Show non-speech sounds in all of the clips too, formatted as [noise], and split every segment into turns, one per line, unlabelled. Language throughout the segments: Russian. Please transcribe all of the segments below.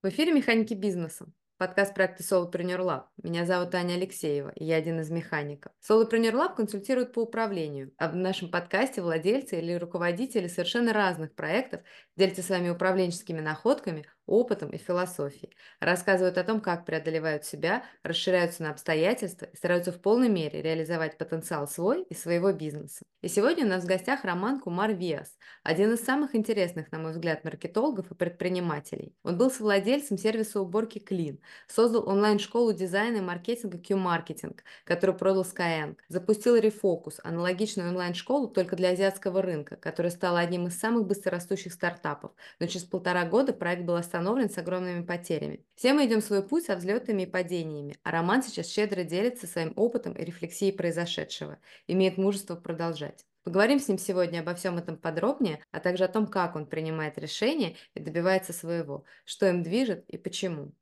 В эфире «Механики бизнеса». Подкаст проекта Solopreneur Lab. Меня зовут Аня Алексеева, и я один из механиков. Solopreneur Lab консультирует по управлению, а в нашем подкасте владельцы или руководители совершенно разных проектов делятся своими управленческими находками, опытом и философией. Рассказывают о том, как преодолевают себя, расширяются на обстоятельства и стараются в полной мере реализовать потенциал свой и своего бизнеса. И сегодня у нас в гостях Роман Кумар Виас, один из самых интересных, на мой взгляд, маркетологов и предпринимателей. Он был совладельцем сервиса уборки Clean, создал онлайн-школу дизайна и маркетинга Q-Marketing, которую продал Skyeng, запустил Refocus, аналогичную онлайн-школу только для азиатского рынка, которая стала одним из самых быстрорастущих стартапов, но через полтора года проект был остановлен с огромными потерями. Все мы идем свой путь со взлетами и падениями, а Роман сейчас щедро делится своим опытом и рефлексией произошедшего, имеет мужество продолжать. Поговорим с ним сегодня обо всем этом подробнее, а также о том, как он принимает решения и добивается своего, что им движет и почему.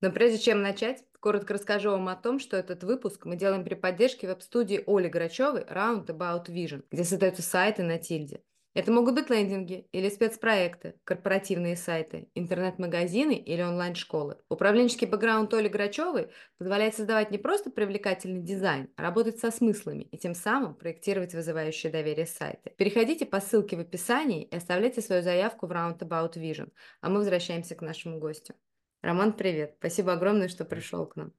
Но прежде чем начать, коротко расскажу вам о том, что этот выпуск мы делаем при поддержке веб-студии Оли Грачевой Roundabout Vision, где создаются сайты на тильде. Это могут быть лендинги или спецпроекты, корпоративные сайты, интернет-магазины или онлайн-школы. Управленческий бэкграунд Оли Грачевой позволяет создавать не просто привлекательный дизайн, а работать со смыслами и тем самым проектировать вызывающие доверие сайты. Переходите по ссылке в описании и оставляйте свою заявку в Roundabout Vision, а мы возвращаемся к нашему гостю. Роман, привет. Спасибо огромное, что пришел к нам.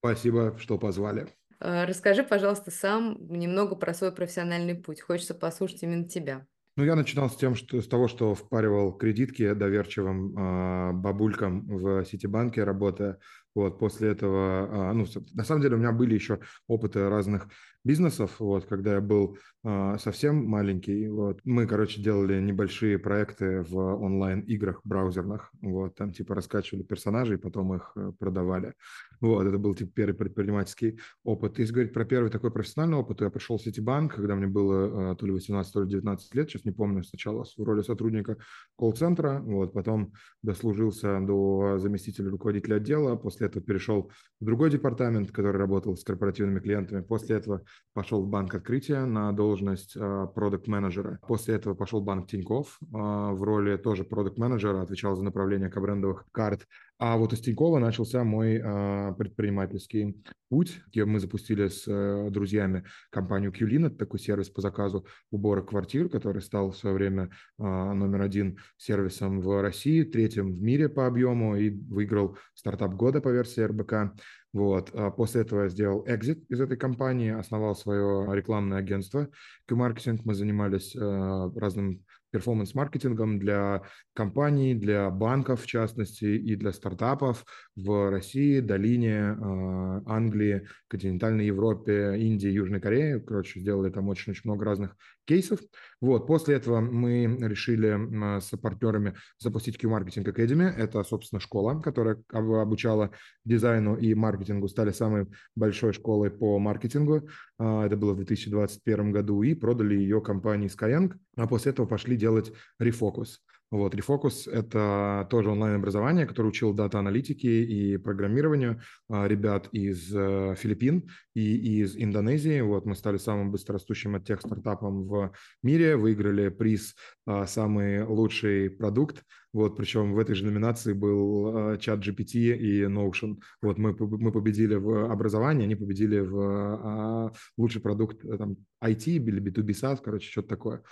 Спасибо, что позвали.
Э, расскажи, пожалуйста, сам немного про свой профессиональный путь. Хочется послушать именно тебя.
Ну, я начинал с, тем, что, с того, что впаривал кредитки доверчивым э, бабулькам в Ситибанке, работая. Вот, после этого, э, ну, на самом деле у меня были еще опыты разных бизнесов, вот, когда я был э, совсем маленький, вот, мы, короче, делали небольшие проекты в онлайн-играх браузерных, вот, там, типа, раскачивали персонажей, потом их э, продавали, вот, это был, типа, первый предпринимательский опыт. Если говорить про первый такой профессиональный опыт, я пришел в Ситибанк, когда мне было э, то ли 18, то ли 19 лет, сейчас не помню, сначала в роли сотрудника колл-центра, вот, потом дослужился до заместителя руководителя отдела, после этого перешел в другой департамент, который работал с корпоративными клиентами, после этого пошел в банк открытия на должность а, продукт-менеджера. После этого пошел в банк Тиньков а, в роли тоже продукт-менеджера, отвечал за направление брендовых карт. А вот из Тинькова начался мой а, предпринимательский путь. Мы запустили с э, друзьями компанию Qlin, это такой сервис по заказу убора квартир, который стал в свое время номер один сервисом в России, третьим в мире по объему и выиграл стартап года по версии РБК. Вот. А после этого я сделал экзит из этой компании, основал свое рекламное агентство Q-маркетинг. Мы занимались э, разным перформанс-маркетингом для компаний, для банков в частности и для стартапов в России, Долине, э, Англии, континентальной Европе, Индии, Южной Корее. Короче, сделали там очень-очень много разных кейсов. Вот, после этого мы решили с партнерами запустить Q-Marketing Academy. Это, собственно, школа, которая обучала дизайну и маркетингу, стали самой большой школой по маркетингу. А, это было в 2021 году, и продали ее компании Skyeng. А после этого пошли делать Refocus. Вот, Refocus – это тоже онлайн-образование, которое учил дата-аналитике и программированию а, ребят из э, Филиппин и из Индонезии. Вот, мы стали самым быстрорастущим от тех стартапом в мире, выиграли приз а, «Самый лучший продукт». Вот, причем в этой же номинации был чат GPT и Notion. Вот, мы, мы победили в образовании, они победили в а, лучший продукт э, там, IT или B2B SaaS, короче, что-то такое.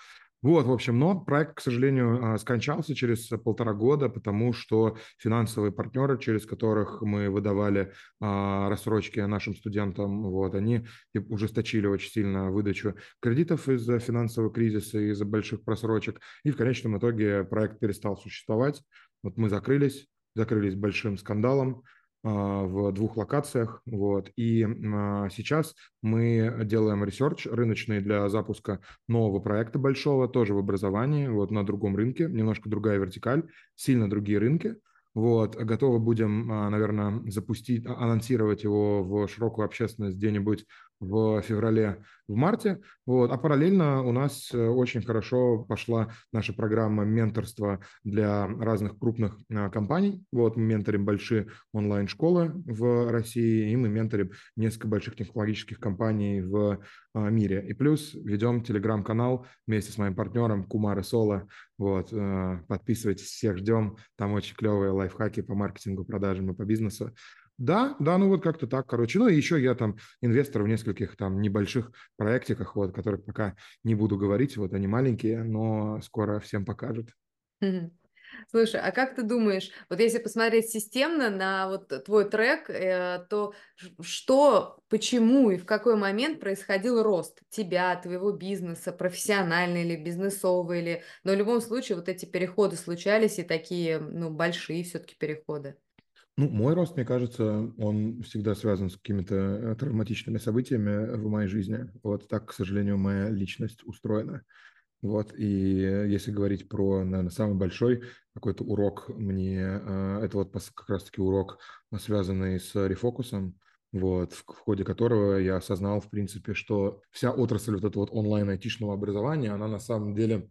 Вот, в общем, но проект, к сожалению, а, скончался через полтора года, потому что финансовые партнеры, через которых мы выдавали а, рассрочки нашим студентам, вот, они ужесточили очень сильно выдачу кредитов из-за финансового кризиса, из-за больших просрочек, и в конечном итоге проект перестал существовать. Вот мы закрылись, закрылись большим скандалом, в двух локациях. Вот. И а, сейчас мы делаем research рыночный для запуска нового проекта большого, тоже в образовании, вот на другом рынке, немножко другая вертикаль, сильно другие рынки. Вот, готовы будем, а, наверное, запустить, анонсировать его в широкую общественность где-нибудь в феврале, в марте. Вот. А параллельно у нас э, очень хорошо пошла наша программа менторства для разных крупных а, компаний. Вот мы менторим большие онлайн-школы в России, и мы менторим несколько больших технологических компаний в а, мире. И плюс ведем телеграм-канал вместе с моим партнером Кумара Соло. Вот, э, подписывайтесь, всех ждем. Там очень клевые лайфхаки по маркетингу, продажам и по бизнесу. Да, да, ну вот как-то так, короче. Ну и еще я там инвестор в нескольких там небольших проектиках, вот, которых пока не буду говорить, вот они маленькие, но скоро всем покажут.
Слушай, а как ты думаешь, вот если посмотреть системно на вот твой трек, э, то что, почему и в какой момент происходил рост тебя, твоего бизнеса, профессиональный или бизнесовый, или... но в любом случае вот эти переходы случались и такие, ну, большие все-таки переходы?
Ну, мой рост, мне кажется, он всегда связан с какими-то э, травматичными событиями в моей жизни. Вот так, к сожалению, моя личность устроена. Вот, и если говорить про, наверное, самый большой какой-то урок мне, э, это вот как раз-таки урок, связанный с рефокусом, вот, в ходе которого я осознал, в принципе, что вся отрасль вот этого вот онлайн-айтишного образования, она на самом деле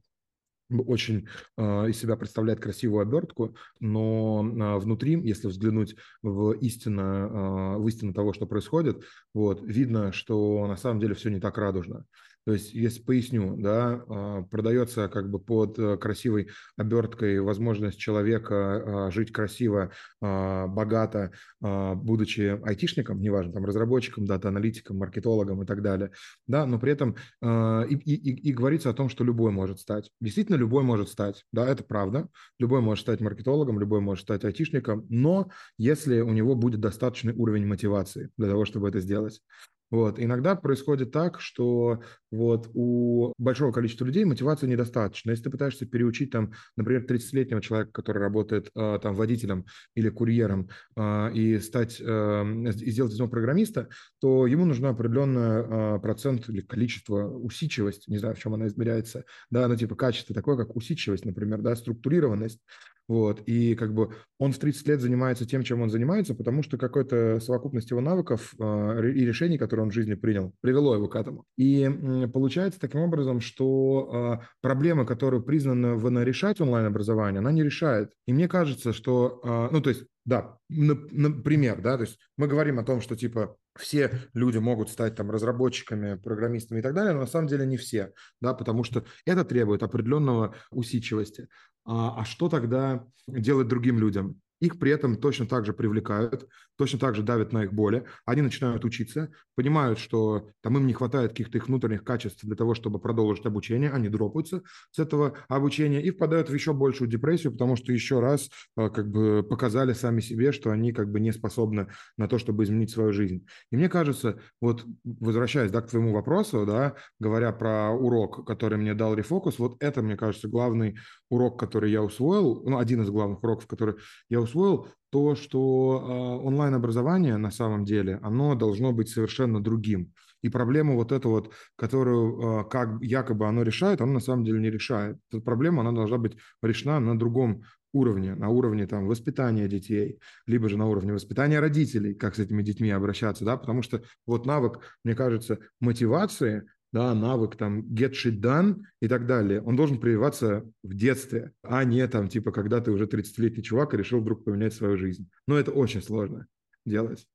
очень э, из себя представляет красивую обертку, но э, внутри, если взглянуть в истину, э, в истину того, что происходит, вот, видно, что на самом деле все не так радужно. То есть, если поясню, да, а, продается как бы под э, красивой оберткой возможность человека а, жить красиво, а, богато, будучи айтишником, неважно, там, разработчиком, дата-аналитиком, маркетологом и так далее, да, но при этом и, и, и говорится о том, что любой может стать. Действительно, любой может стать, да, это правда. Любой может стать маркетологом, любой может стать айтишником, но если у него будет достаточный уровень мотивации для того, чтобы это сделать. Вот. Иногда происходит так, что вот у большого количества людей мотивации недостаточно. Если ты пытаешься переучить, там, например, 30-летнего человека, который работает э, там, водителем или курьером, э, и стать, э, и сделать из него программиста, то ему нужно определенный э, процент или количество, усидчивость, не знаю, в чем она измеряется, да, ну, типа качество такое, как усидчивость, например, да, структурированность, вот, и как бы он в 30 лет занимается тем, чем он занимается, потому что какая-то совокупность его навыков э, и решений, которые он в жизни принял, привело его к этому. И э, получается таким образом, что э, проблема, которую признана решать онлайн-образование, она не решает. И мне кажется, что, э, ну, то есть, да, например, да, то есть мы говорим о том, что типа все люди могут стать там разработчиками, программистами и так далее, но на самом деле не все, да, потому что это требует определенного усидчивости. А, а что тогда делать другим людям? Их при этом точно так же привлекают, точно так же давят на их боли. Они начинают учиться, понимают, что там им не хватает каких-то их внутренних качеств для того, чтобы продолжить обучение. Они дропаются с этого обучения и впадают в еще большую депрессию, потому что еще раз э, как бы показали сами себе, что они как бы не способны на то, чтобы изменить свою жизнь. И мне кажется, вот возвращаясь да, к твоему вопросу, да, говоря про урок, который мне дал рефокус, вот это, мне кажется, главный урок, который я усвоил, ну, один из главных уроков, который я усвоил, то, что э, онлайн-образование на самом деле, оно должно быть совершенно другим. И проблему вот эту вот, которую э, как якобы оно решает, оно на самом деле не решает. Эта проблема, она должна быть решена на другом уровне, на уровне там воспитания детей, либо же на уровне воспитания родителей, как с этими детьми обращаться, да, потому что вот навык, мне кажется, мотивации – да, навык там get shit done и так далее, он должен прививаться в детстве, а не там типа когда ты уже 30-летний чувак и решил вдруг поменять свою жизнь. Но это очень сложно делать.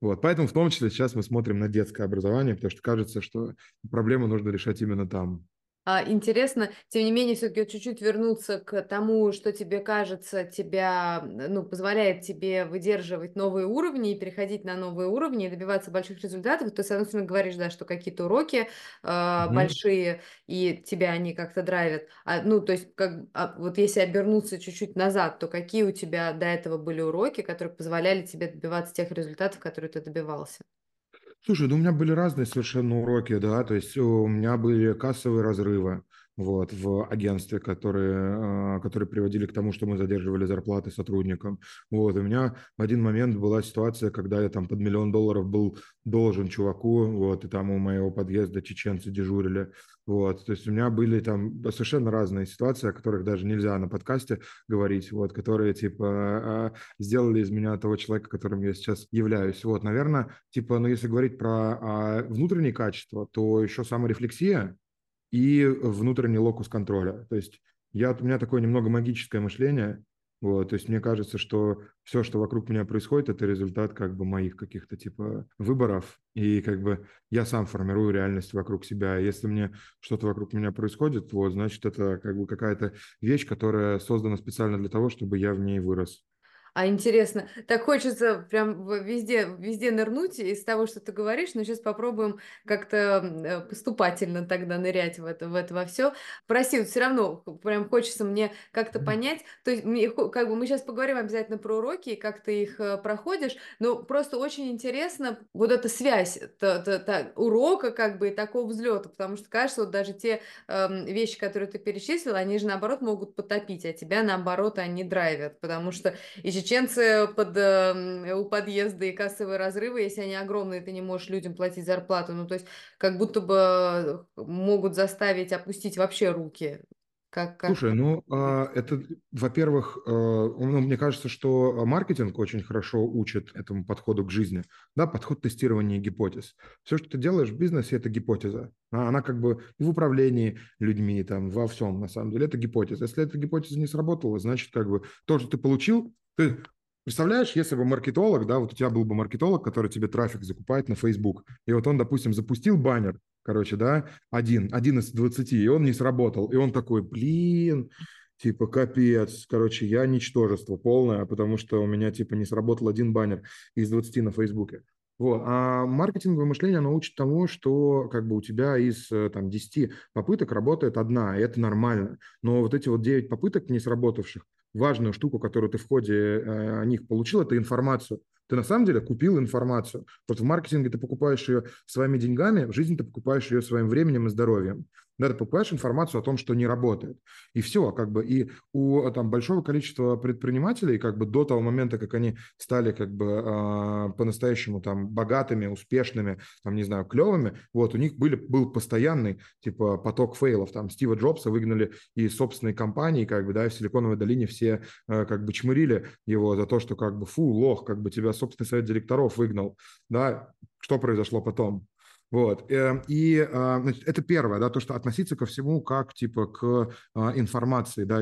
Вот, поэтому в том числе сейчас мы смотрим на детское образование, потому что кажется, что проблему нужно решать именно там.
А, интересно, тем не менее, все-таки чуть-чуть вернуться к тому, что тебе кажется, тебя, ну, позволяет тебе выдерживать новые уровни и переходить на новые уровни и добиваться больших результатов. То, с одной стороны, говоришь, да, что какие-то уроки э, угу. большие, и тебя они как-то драйвят. А, ну, то есть, как, а, вот если обернуться чуть-чуть назад, то какие у тебя до этого были уроки, которые позволяли тебе добиваться тех результатов, которые ты добивался?
Слушай, ну у меня были разные совершенно уроки, да, то есть у меня были кассовые разрывы, вот, в агентстве, которые, э, которые приводили к тому, что мы задерживали зарплаты сотрудникам. Вот, у меня в один момент была ситуация, когда я там под миллион долларов был должен чуваку, вот, и там у моего подъезда чеченцы дежурили, вот, то есть у меня были там совершенно разные ситуации, о которых даже нельзя на подкасте говорить, вот, которые, типа, а, сделали из меня того человека, которым я сейчас являюсь. Вот, наверное, типа, ну, если говорить про а, внутренние качества, то еще саморефлексия и внутренний локус контроля. То есть я, у меня такое немного магическое мышление, вот, то есть мне кажется, что все, что вокруг меня происходит, это результат как бы моих каких-то типа выборов, и как бы я сам формирую реальность вокруг себя. Если мне что-то вокруг меня происходит, вот, значит, это как бы какая-то вещь, которая создана специально для того, чтобы я в ней вырос.
А интересно, так хочется прям везде, везде нырнуть из того, что ты говоришь, но сейчас попробуем как-то э, поступательно тогда нырять в это, в это во все. Прости, вот все равно прям хочется мне как-то понять, то есть мне, как бы мы сейчас поговорим обязательно про уроки, как ты их э, проходишь, но просто очень интересно вот эта связь та, та, та, урока как бы и такого взлета, потому что кажется, вот даже те э, вещи, которые ты перечислила, они же наоборот могут потопить, а тебя наоборот они драйвят, потому что и чеченцы под, э, у подъезда и кассовые разрывы, если они огромные, ты не можешь людям платить зарплату. Ну, то есть как будто бы могут заставить опустить вообще руки.
Как, как... Слушай, ну а, это, во-первых, э, ну, мне кажется, что маркетинг очень хорошо учит этому подходу к жизни, да, подход тестирования гипотез. Все, что ты делаешь в бизнесе, это гипотеза. Она как бы и в управлении людьми, там, во всем, на самом деле, это гипотеза. Если эта гипотеза не сработала, значит, как бы то, что ты получил, ты представляешь, если бы маркетолог, да, вот у тебя был бы маркетолог, который тебе трафик закупает на Facebook, и вот он, допустим, запустил баннер, короче, да, один, один из 20, и он не сработал, и он такой, блин, типа, капец, короче, я ничтожество полное, потому что у меня, типа, не сработал один баннер из 20 на Фейсбуке. Вот. А маркетинговое мышление, оно учит тому, что как бы у тебя из э, там, 10 попыток работает одна, и это нормально. Но вот эти вот 9 попыток не сработавших, важную штуку, которую ты в ходе э, о них получил, это информацию. Ты на самом деле купил информацию. Просто в маркетинге ты покупаешь ее своими деньгами, в жизни ты покупаешь ее своим временем и здоровьем. Да, ты покупаешь информацию о том, что не работает. И все, как бы, и у там большого количества предпринимателей, как бы до того момента, как они стали как бы э, по-настоящему там богатыми, успешными, там, не знаю, клевыми, вот, у них были, был постоянный, типа, поток фейлов, там, Стива Джобса выгнали из собственной компании, как бы, да, и в Силиконовой долине все э, как бы чмырили его за то, что, как бы, фу, лох, как бы тебя собственный совет директоров выгнал, да, что произошло потом? Вот. Э, и а, значит, это первое, да, то, что относиться ко всему как типа к а, информации, да,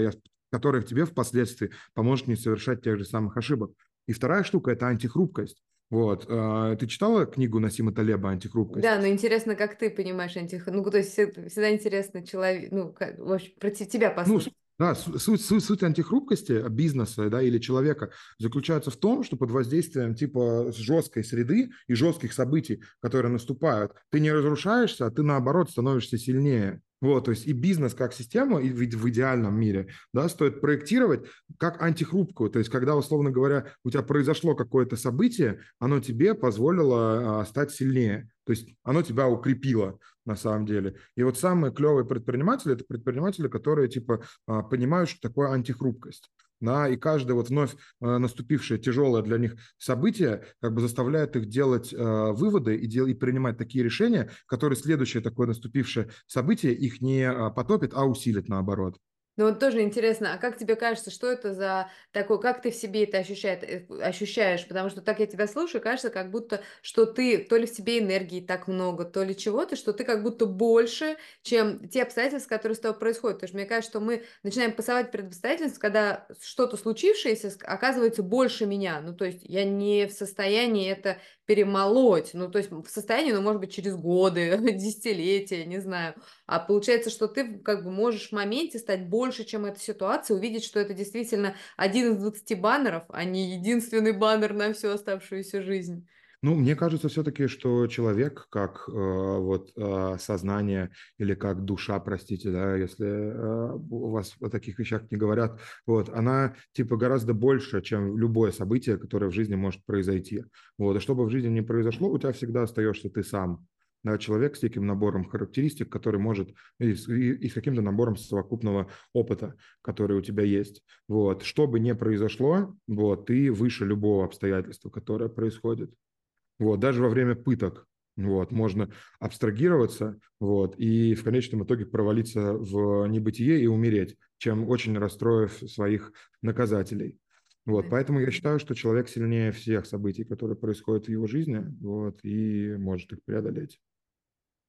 которая тебе впоследствии поможет не совершать тех же самых ошибок. И вторая штука – это антихрупкость. Вот. А, ты читала книгу Насима Талеба «Антихрупкость»?
Да, но интересно, как ты понимаешь антихрупкость. Ну, то есть всегда интересно человек, ну, как, в общем, про тебя послушать. Ну,
да, суть, суть, суть антихрупкости бизнеса да, или человека заключается в том, что под воздействием типа жесткой среды и жестких событий, которые наступают, ты не разрушаешься, а ты наоборот становишься сильнее. Вот, то есть и бизнес как систему и в идеальном мире, да, стоит проектировать как антихрупкую. То есть, когда, условно говоря, у тебя произошло какое-то событие, оно тебе позволило а, стать сильнее. То есть оно тебя укрепило на самом деле. И вот самые клевые предприниматели – это предприниматели, которые типа а, понимают, что такое антихрупкость да, и каждое вот вновь э, наступившее тяжелое для них событие как бы заставляет их делать э, выводы и, дел, и принимать такие решения, которые следующее такое наступившее событие их не потопит, а усилит наоборот.
Ну вот тоже интересно, а как тебе кажется, что это за такое, как ты в себе это ощущает, э, ощущаешь? Потому что так я тебя слушаю, кажется, как будто, что ты, то ли в себе энергии так много, то ли чего-то, что ты как будто больше, чем те обстоятельства, которые с тобой происходят. Потому что мне кажется, что мы начинаем пасовать перед обстоятельствами, когда что-то случившееся оказывается больше меня. Ну то есть я не в состоянии это перемолоть, ну, то есть в состоянии, ну, может быть, через годы, [laughs] десятилетия, не знаю. А получается, что ты как бы можешь в моменте стать больше, чем эта ситуация, увидеть, что это действительно один из 20 баннеров, а не единственный баннер на всю оставшуюся жизнь.
Ну, мне кажется все-таки, что человек как э, вот э, сознание или как душа, простите, да, если э, у вас о таких вещах не говорят, вот, она типа гораздо больше, чем любое событие, которое в жизни может произойти. Вот, и чтобы в жизни не произошло, у тебя всегда остаешься ты сам. да, человек с неким набором характеристик, который может, и с, и с каким-то набором совокупного опыта, который у тебя есть. Вот. Что бы ни произошло, вот, ты выше любого обстоятельства, которое происходит. Вот. Даже во время пыток вот, можно абстрагироваться вот, и в конечном итоге провалиться в небытие и умереть, чем очень расстроив своих наказателей. Вот, поэтому я считаю, что человек сильнее всех событий, которые происходят в его жизни, вот, и может их преодолеть.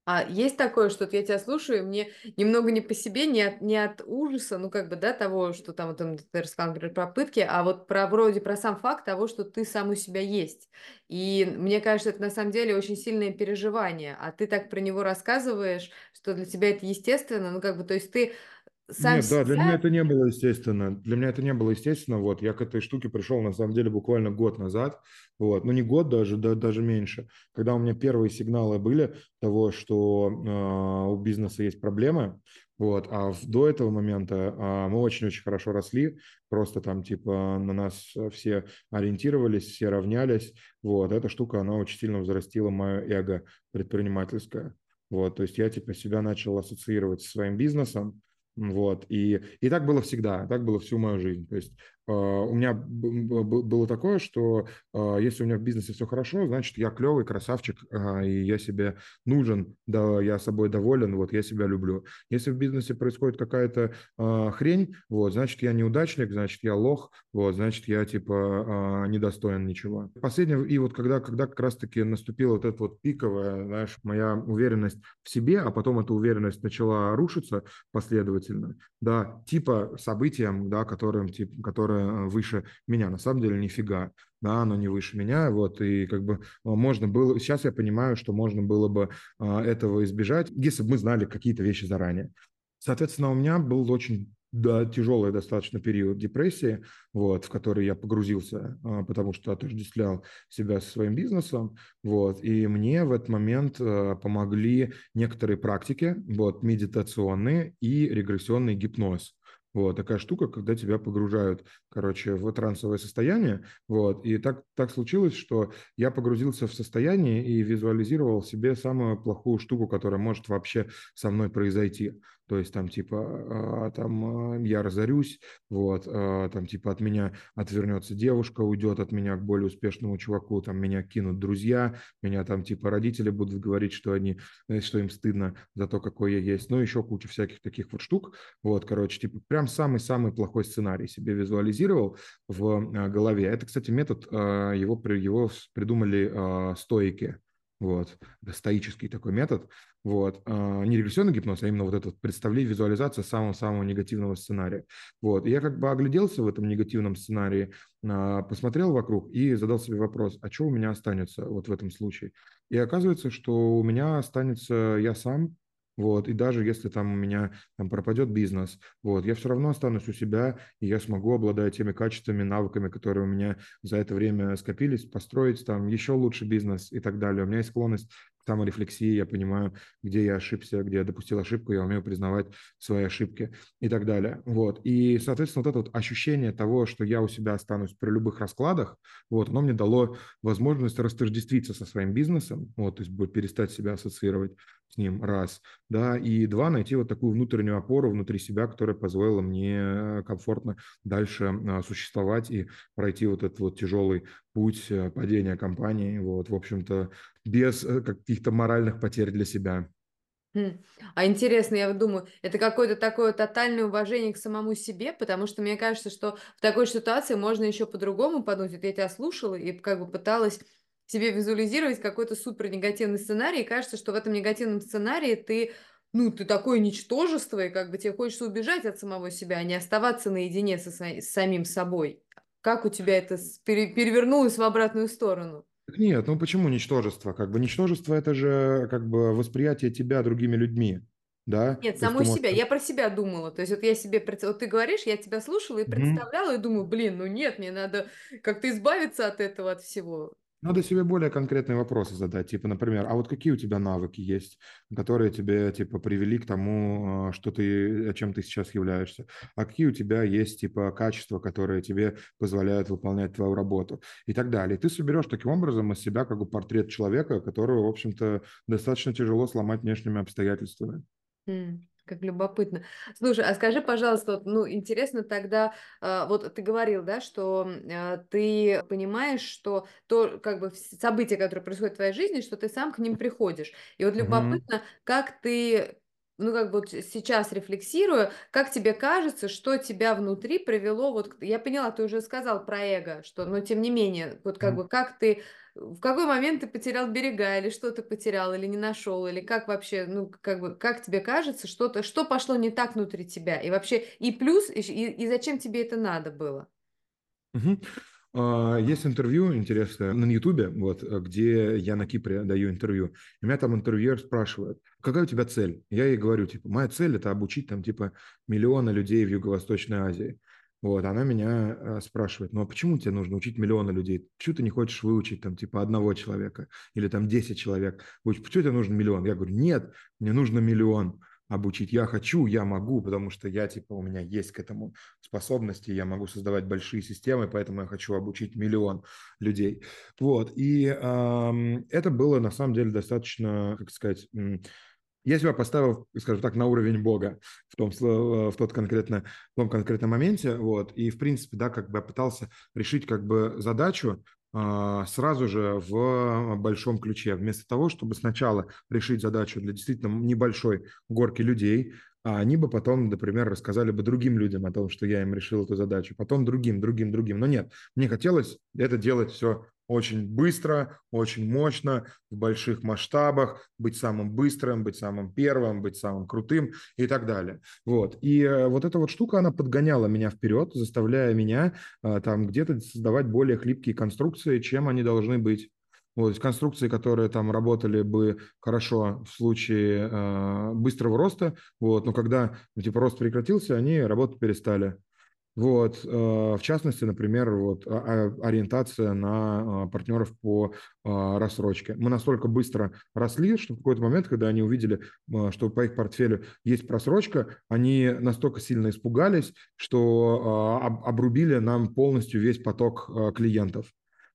А есть такое, что я тебя слушаю, мне немного не по себе, не от, не от ужаса, ну, как бы, да, того, что там, там ты рассказал, например, про пытки, а вот про вроде про сам факт того, что ты сам у себя есть. И мне кажется, это на самом деле очень сильное переживание, а ты так про него рассказываешь, что для тебя это естественно, ну, как бы, то есть ты
сам Нет, да, для меня это не было естественно. Для меня это не было естественно. Вот, я к этой штуке пришел, на самом деле, буквально год назад. Вот, ну, не год даже, да, даже меньше. Когда у меня первые сигналы были того, что э, у бизнеса есть проблемы, вот, а в, до этого момента э, мы очень-очень хорошо росли, просто там, типа, на нас все ориентировались, все равнялись. Вот, эта штука, она очень сильно взрастила мое эго предпринимательское. Вот, то есть я, типа, себя начал ассоциировать со своим бизнесом, вот. И, и так было всегда, так было всю мою жизнь. То есть э, у меня было такое, что э, если у меня в бизнесе все хорошо, значит, я клевый красавчик, э, и я себе нужен, да, я собой доволен, вот, я себя люблю. Если в бизнесе происходит какая-то хрень, вот, значит, я неудачник, значит, я лох, вот, значит, я, типа, недостоин ничего. Последнее, и вот когда, когда как раз-таки наступила вот эта вот пиковая, знаешь, моя уверенность в себе, а потом эта уверенность начала рушиться последовательно, следовательно, да, типа событиям, да, которым, тип, которое э, выше меня. На самом деле нифига, да, оно не выше меня, вот, и как бы а, можно было, сейчас я понимаю, что можно было бы а, этого избежать, если бы мы знали какие-то вещи заранее. Соответственно, у меня был очень да, тяжелый достаточно период депрессии, вот, в который я погрузился, а, потому что отождествлял себя со своим бизнесом, вот, и мне в этот момент а, помогли некоторые практики, вот, медитационные и регрессионный гипноз, вот такая штука, когда тебя погружают, короче, в трансовое состояние. Вот. И так, так случилось, что я погрузился в состояние и визуализировал себе самую плохую штуку, которая может вообще со мной произойти. То есть там типа а, там а, я разорюсь, вот, а, там типа от меня отвернется девушка, уйдет от меня к более успешному чуваку, там меня кинут друзья, меня там типа родители будут говорить, что они, э, что им стыдно за то, какой я есть. Ну, еще куча всяких таких вот штук. Вот, короче, типа прям самый-самый плохой сценарий себе визуализировал в голове. Это, кстати, метод, его, его придумали стоики. Вот, стоический такой метод. Вот. А, не регрессионный гипноз, а именно вот это представление, визуализация самого-самого негативного сценария. Вот. И я как бы огляделся в этом негативном сценарии, а, посмотрел вокруг и задал себе вопрос, а что у меня останется вот в этом случае? И оказывается, что у меня останется я сам, вот, и даже если там у меня там пропадет бизнес, вот, я все равно останусь у себя, и я смогу, обладая теми качествами, навыками, которые у меня за это время скопились, построить там еще лучше бизнес и так далее. У меня есть склонность саморефлексии, я понимаю, где я ошибся, где я допустил ошибку, я умею признавать свои ошибки и так далее. Вот. И, соответственно, вот это вот ощущение того, что я у себя останусь при любых раскладах, вот, оно мне дало возможность растождествиться со своим бизнесом, вот, то есть перестать себя ассоциировать с ним, раз, да, и два, найти вот такую внутреннюю опору внутри себя, которая позволила мне комфортно дальше а, существовать и пройти вот этот вот тяжелый путь э, падения компании, вот, в общем-то, без э, каких-то моральных потерь для себя.
Хм. А интересно, я думаю, это какое-то такое тотальное уважение к самому себе, потому что мне кажется, что в такой ситуации можно еще по-другому подумать. Вот я тебя слушала и как бы пыталась себе визуализировать какой-то супер негативный сценарий, и кажется, что в этом негативном сценарии ты, ну, ты такое ничтожество, и как бы тебе хочется убежать от самого себя, а не оставаться наедине со, с самим собой. Как у тебя это перевернулось в обратную сторону?
Нет, ну почему ничтожество? Как бы ничтожество это же как бы восприятие тебя другими людьми, да?
Нет, самой можешь... себя. Я про себя думала. То есть вот я себе, вот ты говоришь, я тебя слушала и представляла, mm-hmm. и думаю, блин, ну нет, мне надо как-то избавиться от этого, от всего.
Надо себе более конкретные вопросы задать, типа, например, а вот какие у тебя навыки есть, которые тебе, типа, привели к тому, а, что ты, чем ты сейчас являешься, а какие у тебя есть, типа, качества, которые тебе позволяют выполнять твою работу и так далее. Ты соберешь таким образом из себя как бы портрет человека, которого, в общем-то, достаточно тяжело сломать внешними обстоятельствами.
Mm. Как любопытно. Слушай, а скажи, пожалуйста, вот, ну, интересно тогда, э, вот ты говорил, да, что э, ты понимаешь, что то, как бы, события, которые происходят в твоей жизни, что ты сам к ним приходишь. И вот любопытно, угу. как ты ну, как бы вот сейчас рефлексируя, как тебе кажется, что тебя внутри привело, вот, я поняла, ты уже сказал про эго, что, но тем не менее, вот как бы, как ты, в какой момент ты потерял берега, или что ты потерял, или не нашел, или как вообще, ну, как бы, как тебе кажется, что-то, что пошло не так внутри тебя, и вообще, и плюс, и, и зачем тебе это надо было?
Угу. Есть интервью интересное на Ютубе, вот, где я на Кипре даю интервью. И меня там интервьюер спрашивает, какая у тебя цель? Я ей говорю, типа, моя цель – это обучить там, типа, миллиона людей в Юго-Восточной Азии. Вот, она меня э, спрашивает, ну а почему тебе нужно учить миллионы людей? Почему ты не хочешь выучить там типа одного человека или там 10 человек? Почему тебе нужен миллион? Я говорю, нет, мне нужно миллион обучить. Я хочу, я могу, потому что я, типа, у меня есть к этому способности, я могу создавать большие системы, поэтому я хочу обучить миллион людей. Вот, и э, это было, на самом деле, достаточно, как сказать, я себя поставил, скажем так, на уровень Бога в том, в тот конкретно, в том конкретном моменте, вот, и, в принципе, да, как бы я пытался решить как бы задачу, а, сразу же в большом ключе, вместо того, чтобы сначала решить задачу для действительно небольшой горки людей, а они бы потом, например, рассказали бы другим людям о том, что я им решил эту задачу, потом другим, другим, другим. Но нет, мне хотелось это делать все очень быстро, очень мощно, в больших масштабах, быть самым быстрым, быть самым первым, быть самым крутым и так далее. Вот. И э, вот эта вот штука, она подгоняла меня вперед, заставляя меня э, там где-то создавать более хлипкие конструкции, чем они должны быть. Вот, конструкции, которые там работали бы хорошо в случае э, быстрого роста, вот, но когда типа рост прекратился, они работать перестали. Вот, э, в частности, например, вот а, а, ориентация на а, партнеров по рассрочке. Мы настолько быстро росли, что в какой-то момент, когда они увидели, что по их портфелю есть просрочка, они настолько сильно испугались, что обрубили нам полностью весь поток клиентов.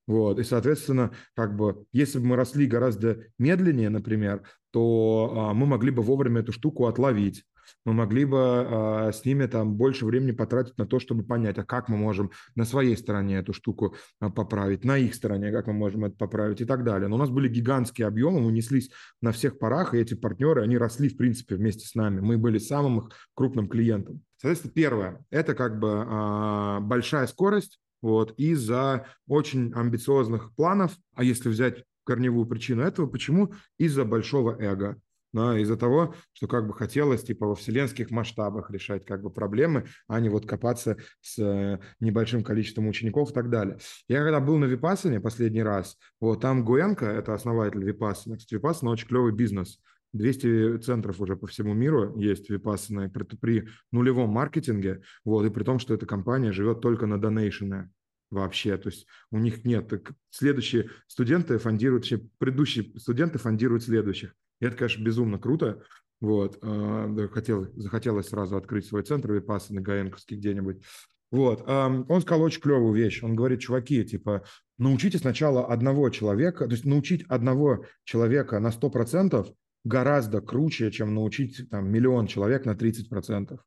Вот, и, соответственно, как бы, если бы мы росли гораздо медленнее, например, то мы могли бы вовремя эту штуку отловить мы могли бы э, с ними там больше времени потратить на то, чтобы понять, а как мы можем на своей стороне эту штуку э, поправить, на их стороне, как мы можем это поправить и так далее. Но у нас были гигантские объемы, мы неслись на всех парах, и эти партнеры, они росли, в принципе, вместе с нами. Мы были самым их крупным клиентом. Соответственно, первое, это как бы э, большая скорость, вот, из-за очень амбициозных планов, а если взять корневую причину этого, почему? Из-за большого эго да, из-за того, что как бы хотелось типа во вселенских масштабах решать как бы проблемы, а не вот копаться с э, небольшим количеством учеников и так далее. Я когда был на Випассане последний раз, вот там Гуенко, это основатель Випассана, кстати, Випассана очень клевый бизнес, 200 центров уже по всему миру есть Випассана при, при нулевом маркетинге, вот, и при том, что эта компания живет только на донейшены вообще, то есть у них нет, следующие студенты фондируют, предыдущие студенты фондируют следующих. Это, конечно, безумно круто. Вот, а, хотел, захотелось сразу открыть свой центр Випасы на Гаенковский где-нибудь. Вот, он сказал очень клевую вещь. Он говорит, чуваки, типа, научите сначала одного человека, то есть научить одного человека на 100% гораздо круче, чем научить там миллион человек на 30%.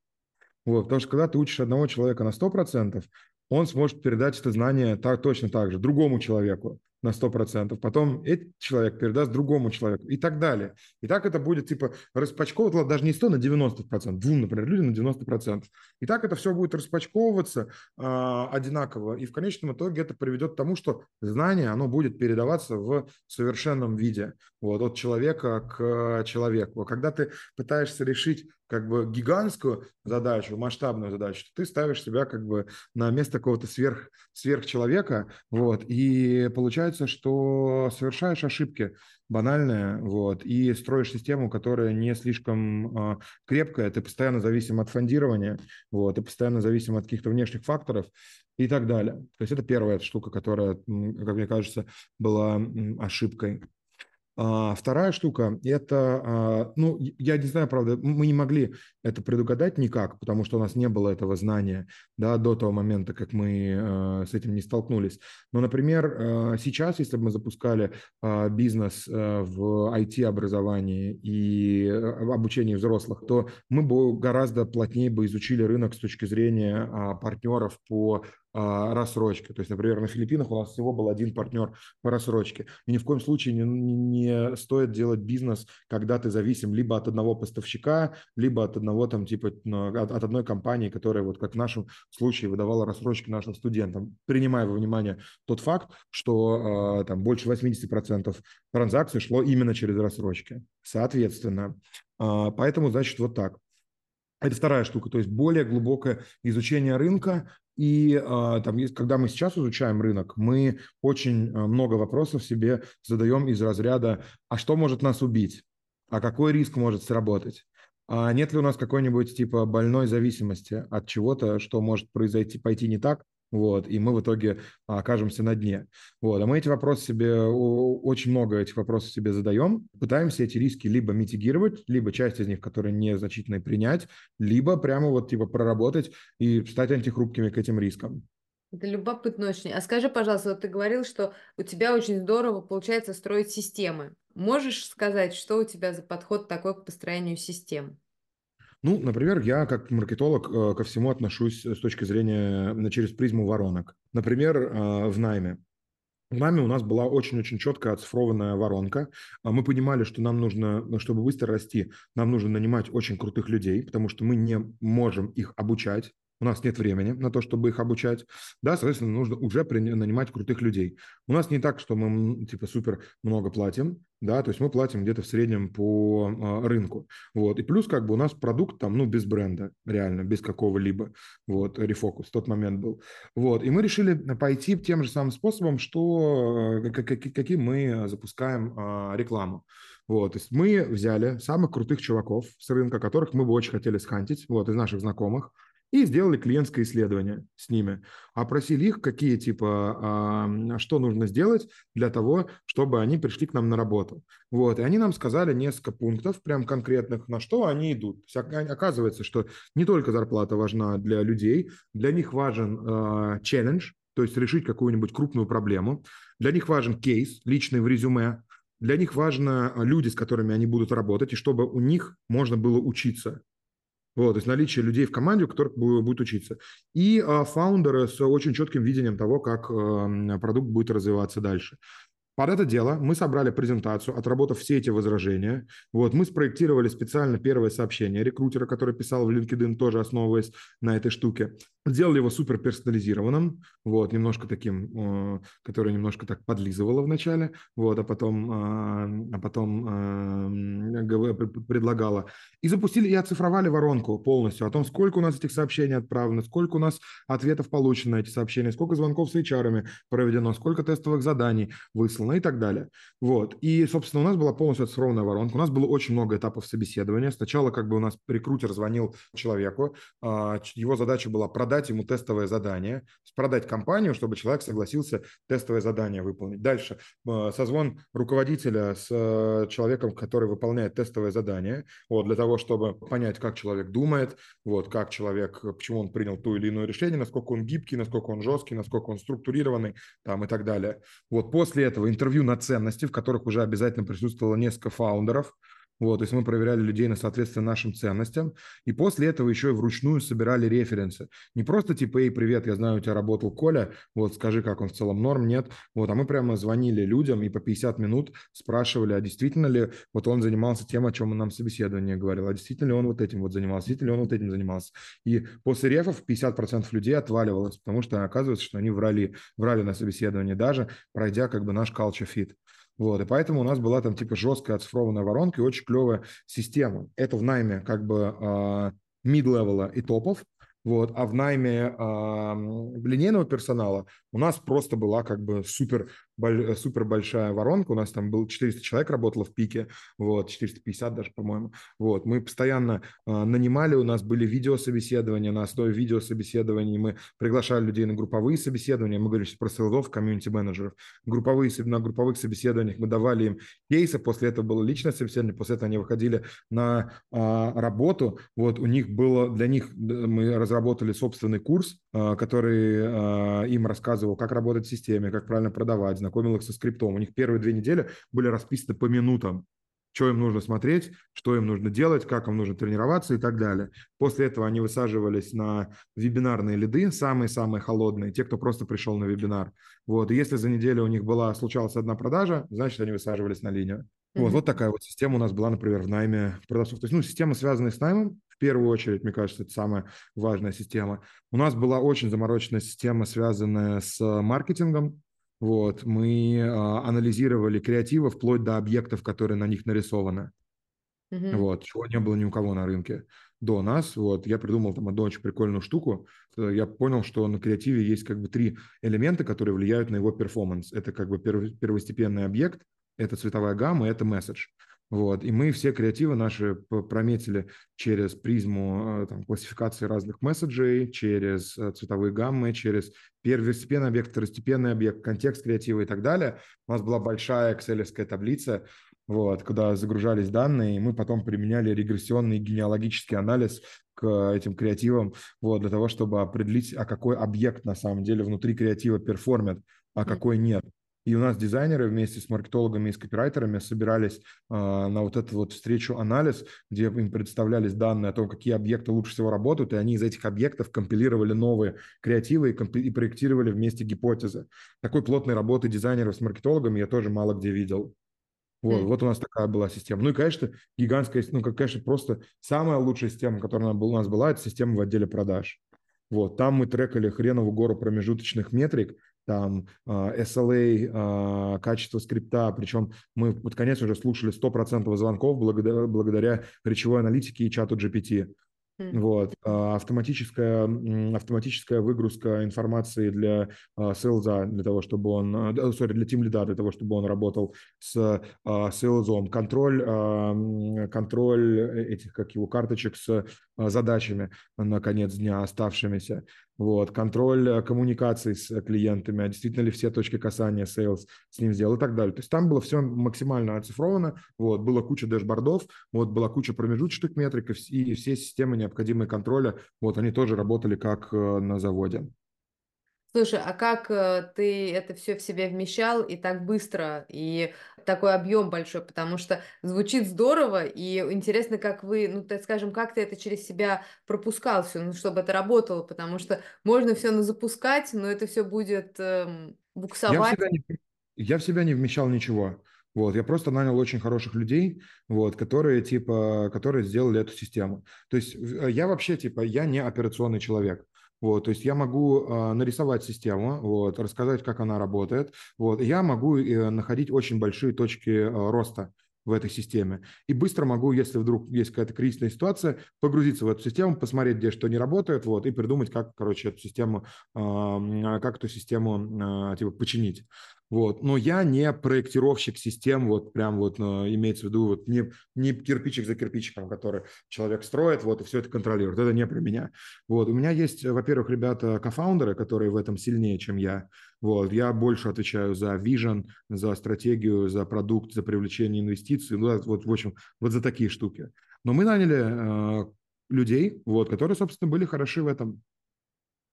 Вот, потому что когда ты учишь одного человека на 100%, он сможет передать это знание так, точно так же другому человеку на 100%, потом этот человек передаст другому человеку и так далее. И так это будет типа распачковываться даже не 100 на 90%, двум, например, людям на 90%. И так это все будет распачковываться э, одинаково, и в конечном итоге это приведет к тому, что знание, оно будет передаваться в совершенном виде, вот, от человека к человеку. Когда ты пытаешься решить как бы гигантскую задачу, масштабную задачу, ты ставишь себя как бы на место какого-то сверх, сверхчеловека, вот, и получается, что совершаешь ошибки банальные, вот, и строишь систему, которая не слишком э, крепкая, ты постоянно зависим от фондирования, вот, ты постоянно зависим от каких-то внешних факторов и так далее. То есть это первая штука, которая, как мне кажется, была ошибкой. А, вторая штука – это, а, ну, я не знаю, правда, мы не могли это предугадать никак, потому что у нас не было этого знания, да, до того момента, как мы а, с этим не столкнулись. Но, например, сейчас, если бы мы запускали бизнес в IT-образовании и обучении взрослых, то мы бы гораздо плотнее бы изучили рынок с точки зрения партнеров по а, рассрочки. То есть, например, на Филиппинах у нас всего был один партнер по рассрочке. И ни в коем случае не, не стоит делать бизнес, когда ты зависим либо от одного поставщика, либо от одного там типа от, от одной компании, которая вот как в нашем случае выдавала рассрочки нашим студентам, принимая во внимание тот факт, что э, там больше 80% транзакций шло именно через рассрочки. Соответственно, э, поэтому, значит, вот так. Это вторая штука, то есть более глубокое изучение рынка, и э, там, когда мы сейчас изучаем рынок, мы очень а, много вопросов себе задаем из разряда, а что может нас убить? А какой риск может сработать? А нет ли у нас какой-нибудь типа больной зависимости от чего-то, что может произойти, пойти не так, вот, и мы в итоге окажемся на дне. Вот, а мы эти вопросы себе, очень много этих вопросов себе задаем, пытаемся эти риски либо митигировать, либо часть из них, которые незначительные, принять, либо прямо вот типа проработать и стать антихрупкими к этим рискам.
Это любопытно очень. А скажи, пожалуйста, вот ты говорил, что у тебя очень здорово получается строить системы. Можешь сказать, что у тебя за подход такой к построению систем?
Ну, например, я как маркетолог э, ко всему отношусь с точки зрения через призму воронок. Например, э, в найме. В найме у нас была очень-очень четкая оцифрованная воронка. А мы понимали, что нам нужно, чтобы быстро расти, нам нужно нанимать очень крутых людей, потому что мы не можем их обучать у нас нет времени на то, чтобы их обучать, да, соответственно, нужно уже нанимать крутых людей. У нас не так, что мы типа супер много платим, да, то есть мы платим где-то в среднем по э, рынку, вот, и плюс как бы у нас продукт там, ну, без бренда, реально, без какого-либо, вот, рефокус в тот момент был, вот, и мы решили пойти тем же самым способом, что, э, каким мы запускаем э, рекламу, вот, то есть мы взяли самых крутых чуваков с рынка, которых мы бы очень хотели схантить, вот, из наших знакомых, и сделали клиентское исследование с ними. Опросили их, какие типа, что нужно сделать для того, чтобы они пришли к нам на работу. Вот, и они нам сказали несколько пунктов, прям конкретных, на что они идут. Оказывается, что не только зарплата важна для людей, для них важен челлендж, то есть решить какую-нибудь крупную проблему. Для них важен кейс, личный в резюме. Для них важно люди, с которыми они будут работать, и чтобы у них можно было учиться. Вот, то есть наличие людей в команде, у которых будет учиться. И а, фаундеры с очень четким видением того, как а, продукт будет развиваться дальше. Под это дело мы собрали презентацию, отработав все эти возражения. Вот, мы спроектировали специально первое сообщение рекрутера, который писал в LinkedIn, тоже основываясь на этой штуке. Сделали его супер персонализированным, вот, немножко таким, который немножко так подлизывало вначале, вот, а потом, а, а потом а, предлагала. И запустили и оцифровали воронку полностью о том, сколько у нас этих сообщений отправлено, сколько у нас ответов получено на эти сообщения, сколько звонков с HR проведено, сколько тестовых заданий выслано ну и так далее. Вот. И, собственно, у нас была полностью оцифрованная воронка. У нас было очень много этапов собеседования. Сначала как бы у нас рекрутер звонил человеку. А, его задача была продать ему тестовое задание, продать компанию, чтобы человек согласился тестовое задание выполнить. Дальше а, созвон руководителя с э, человеком, который выполняет тестовое задание, вот, для того, чтобы понять, как человек думает, вот, как человек, почему он принял ту или иное решение, насколько он гибкий, насколько он жесткий, насколько он структурированный там, и так далее. Вот после этого интервью на ценности, в которых уже обязательно присутствовало несколько фаундеров, вот, то есть мы проверяли людей на соответствие нашим ценностям. И после этого еще и вручную собирали референсы. Не просто типа, эй, привет, я знаю, у тебя работал Коля, вот скажи, как он в целом норм, нет. Вот, а мы прямо звонили людям и по 50 минут спрашивали, а действительно ли вот он занимался тем, о чем он нам собеседование говорил, а действительно ли он вот этим вот занимался, действительно ли он вот этим занимался. И после рефов 50% людей отваливалось, потому что оказывается, что они врали, врали на собеседовании даже, пройдя как бы наш culture fit. Вот, и поэтому у нас была там типа жесткая оцифрованная воронка и очень клевая система. Это в найме как бы mid-левела и топов, вот, а в найме э, линейного персонала у нас просто была как бы супер супер большая воронка, у нас там был 400 человек работало в пике, вот, 450 даже, по-моему, вот, мы постоянно э, нанимали, у нас были видеособеседования, на основе видеособеседований мы приглашали людей на групповые собеседования, мы говорили про селзов, комьюнити-менеджеров, групповые, на групповых собеседованиях мы давали им кейсы, после этого было личное собеседование, после этого они выходили на э, работу, вот, у них было, для них мы разработали собственный курс, э, который э, им рассказывал, как работать в системе, как правильно продавать, знакомил их со скриптом. У них первые две недели были расписаны по минутам, что им нужно смотреть, что им нужно делать, как им нужно тренироваться и так далее. После этого они высаживались на вебинарные лиды, самые-самые холодные, те, кто просто пришел на вебинар. Вот. И если за неделю у них была, случалась одна продажа, значит, они высаживались на линию. Mm-hmm. Вот, вот такая вот система у нас была, например, в найме продавцов. То есть, ну, система, связанная с наймом, в первую очередь, мне кажется, это самая важная система. У нас была очень замороченная система, связанная с маркетингом, вот, мы а, анализировали креативы вплоть до объектов, которые на них нарисованы. Mm-hmm. Вот, чего не было ни у кого на рынке до нас. Вот, я придумал там одну очень прикольную штуку. Я понял, что на креативе есть как бы три элемента, которые влияют на его перформанс. Это как бы первостепенный объект, это цветовая гамма, это месседж. Вот. И мы все креативы наши прометили через призму э, там, классификации разных месседжей, через э, цветовые гаммы, через первостепенный объект, второстепенный объект, контекст креатива и так далее. У нас была большая Excel таблица, вот, куда загружались данные, и мы потом применяли регрессионный генеалогический анализ к этим креативам, вот, для того, чтобы определить, а какой объект на самом деле внутри креатива перформит, а какой нет. И у нас дизайнеры вместе с маркетологами и с копирайтерами собирались э, на вот эту вот встречу анализ, где им представлялись данные о том, какие объекты лучше всего работают, и они из этих объектов компилировали новые креативы и, компи- и проектировали вместе гипотезы. Такой плотной работы дизайнеров с маркетологами я тоже мало где видел. Вот, mm. вот у нас такая была система. Ну и, конечно, гигантская, ну, как, конечно, просто самая лучшая система, которая у нас была, это система в отделе продаж. Вот, там мы трекали хреновую гору промежуточных метрик, там SLA, а, а, качество скрипта, причем мы под конец уже слушали 100% звонков благодаря, благодаря речевой аналитике и чату GPT. Вот. А, автоматическая, автоматическая выгрузка информации для сейлза, для того, чтобы он, sorry, для лида, для того, чтобы он работал с сейлзом. Контроль, контроль этих, как его, карточек с задачами на конец дня оставшимися вот, контроль э, коммуникаций с э, клиентами, а действительно ли все точки касания sales с ним сделал и так далее. То есть там было все максимально оцифровано, вот, была куча дэшбордов, вот, была куча промежуточных метрик, и все системы необходимые контроля, вот, они тоже работали как э, на заводе.
Слушай, а как э, ты это все в себе вмещал и так быстро, и такой объем большой, потому что звучит здорово, и интересно, как вы, ну, так скажем, как ты это через себя пропускал все, ну, чтобы это работало, потому что можно все запускать, но это все будет эм, буксовать.
Я в, себя не, я в себя не вмещал ничего. Вот, я просто нанял очень хороших людей, вот, которые, типа, которые сделали эту систему. То есть э, я вообще, типа, я не операционный человек. Вот, то есть я могу э, нарисовать систему, вот, рассказать, как она работает. Вот, я могу э, находить очень большие точки э, роста в этой системе. И быстро могу, если вдруг есть какая-то кризисная ситуация, погрузиться в эту систему, посмотреть, где что не работает, вот, и придумать, как, короче, эту систему, как эту систему, э, типа, починить. Вот. Но я не проектировщик систем, вот прям вот ну, имеется в виду, вот не, не кирпичик за кирпичиком, который человек строит, вот и все это контролирует. Это не про меня. Вот. У меня есть, во-первых, ребята кофаундеры, которые в этом сильнее, чем я. Вот. Я больше отвечаю за вижен, за стратегию, за продукт, за привлечение инвестиций, ну, вот, в общем, вот за такие штуки. Но мы наняли э, людей, вот, которые, собственно, были хороши в этом.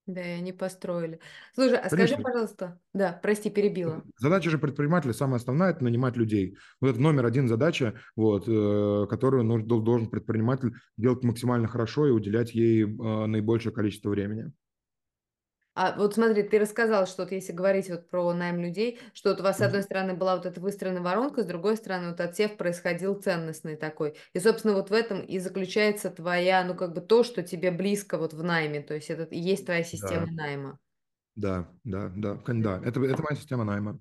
Да, и они построили. Слушай, а скажи, пожалуйста, да, прости, перебила.
Задача же предпринимателя самая основная – это нанимать людей. Вот это номер один задача, вот, э, которую должен предприниматель делать максимально хорошо и уделять ей э, наибольшее количество времени.
А вот смотри, ты рассказал, что вот если говорить вот про найм людей, что вот у вас с одной стороны была вот эта выстроенная воронка, с другой стороны вот отсев происходил ценностный такой. И, собственно, вот в этом и заключается твоя, ну, как бы то, что тебе близко вот в найме, то есть это и есть твоя система
да.
найма.
Да, да, да, да, это, это моя система найма.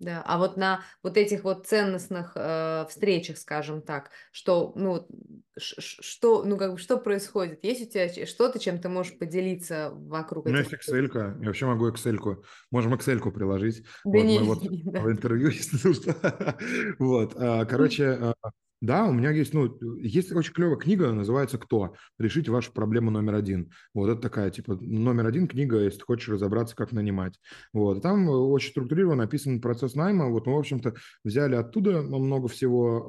Да, а вот на вот этих вот ценностных э, встречах, скажем так, что, ну, что, ну, как бы, что происходит? Есть у тебя что-то, чем ты можешь поделиться вокруг
У меня
этих?
есть Excel, я вообще могу Excel, можем Excel приложить.
Да
вот
не,
мы вот [laughs]
не, да.
в интервью, если нужно. [laughs] вот, а, короче, а, да, у меня есть, ну, есть очень клевая книга, называется «Кто? Решить вашу проблему номер один». Вот это такая, типа, номер один книга, если ты хочешь разобраться, как нанимать. Вот, там очень структурированно описан процесс найма. Вот мы, в общем-то, взяли оттуда много всего.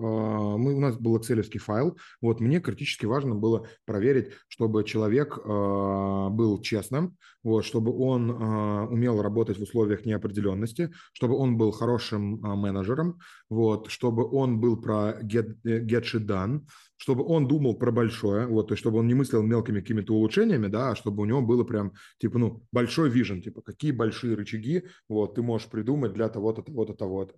А, мы, у нас был excel файл. Вот мне критически важно было проверить, чтобы человек а, был честным, вот, чтобы он умел работать в условиях неопределенности, чтобы он был хорошим менеджером, вот, чтобы он был про get get shit done, чтобы он думал про большое, вот, то есть чтобы он не мыслил мелкими какими-то улучшениями, да, а чтобы у него было прям, типа, ну, большой вижен, типа, какие большие рычаги, вот, ты можешь придумать для того-то, того-то, того-то,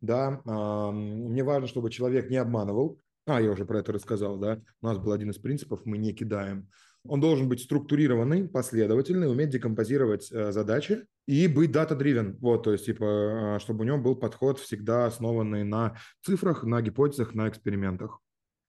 да. А, мне важно, чтобы человек не обманывал, а, я уже про это рассказал, да, у нас был один из принципов, мы не кидаем. Он должен быть структурированный, последовательный, уметь декомпозировать э, задачи и быть data-driven. Вот, то есть, типа, э, чтобы у него был подход всегда основанный на цифрах, на гипотезах, на экспериментах.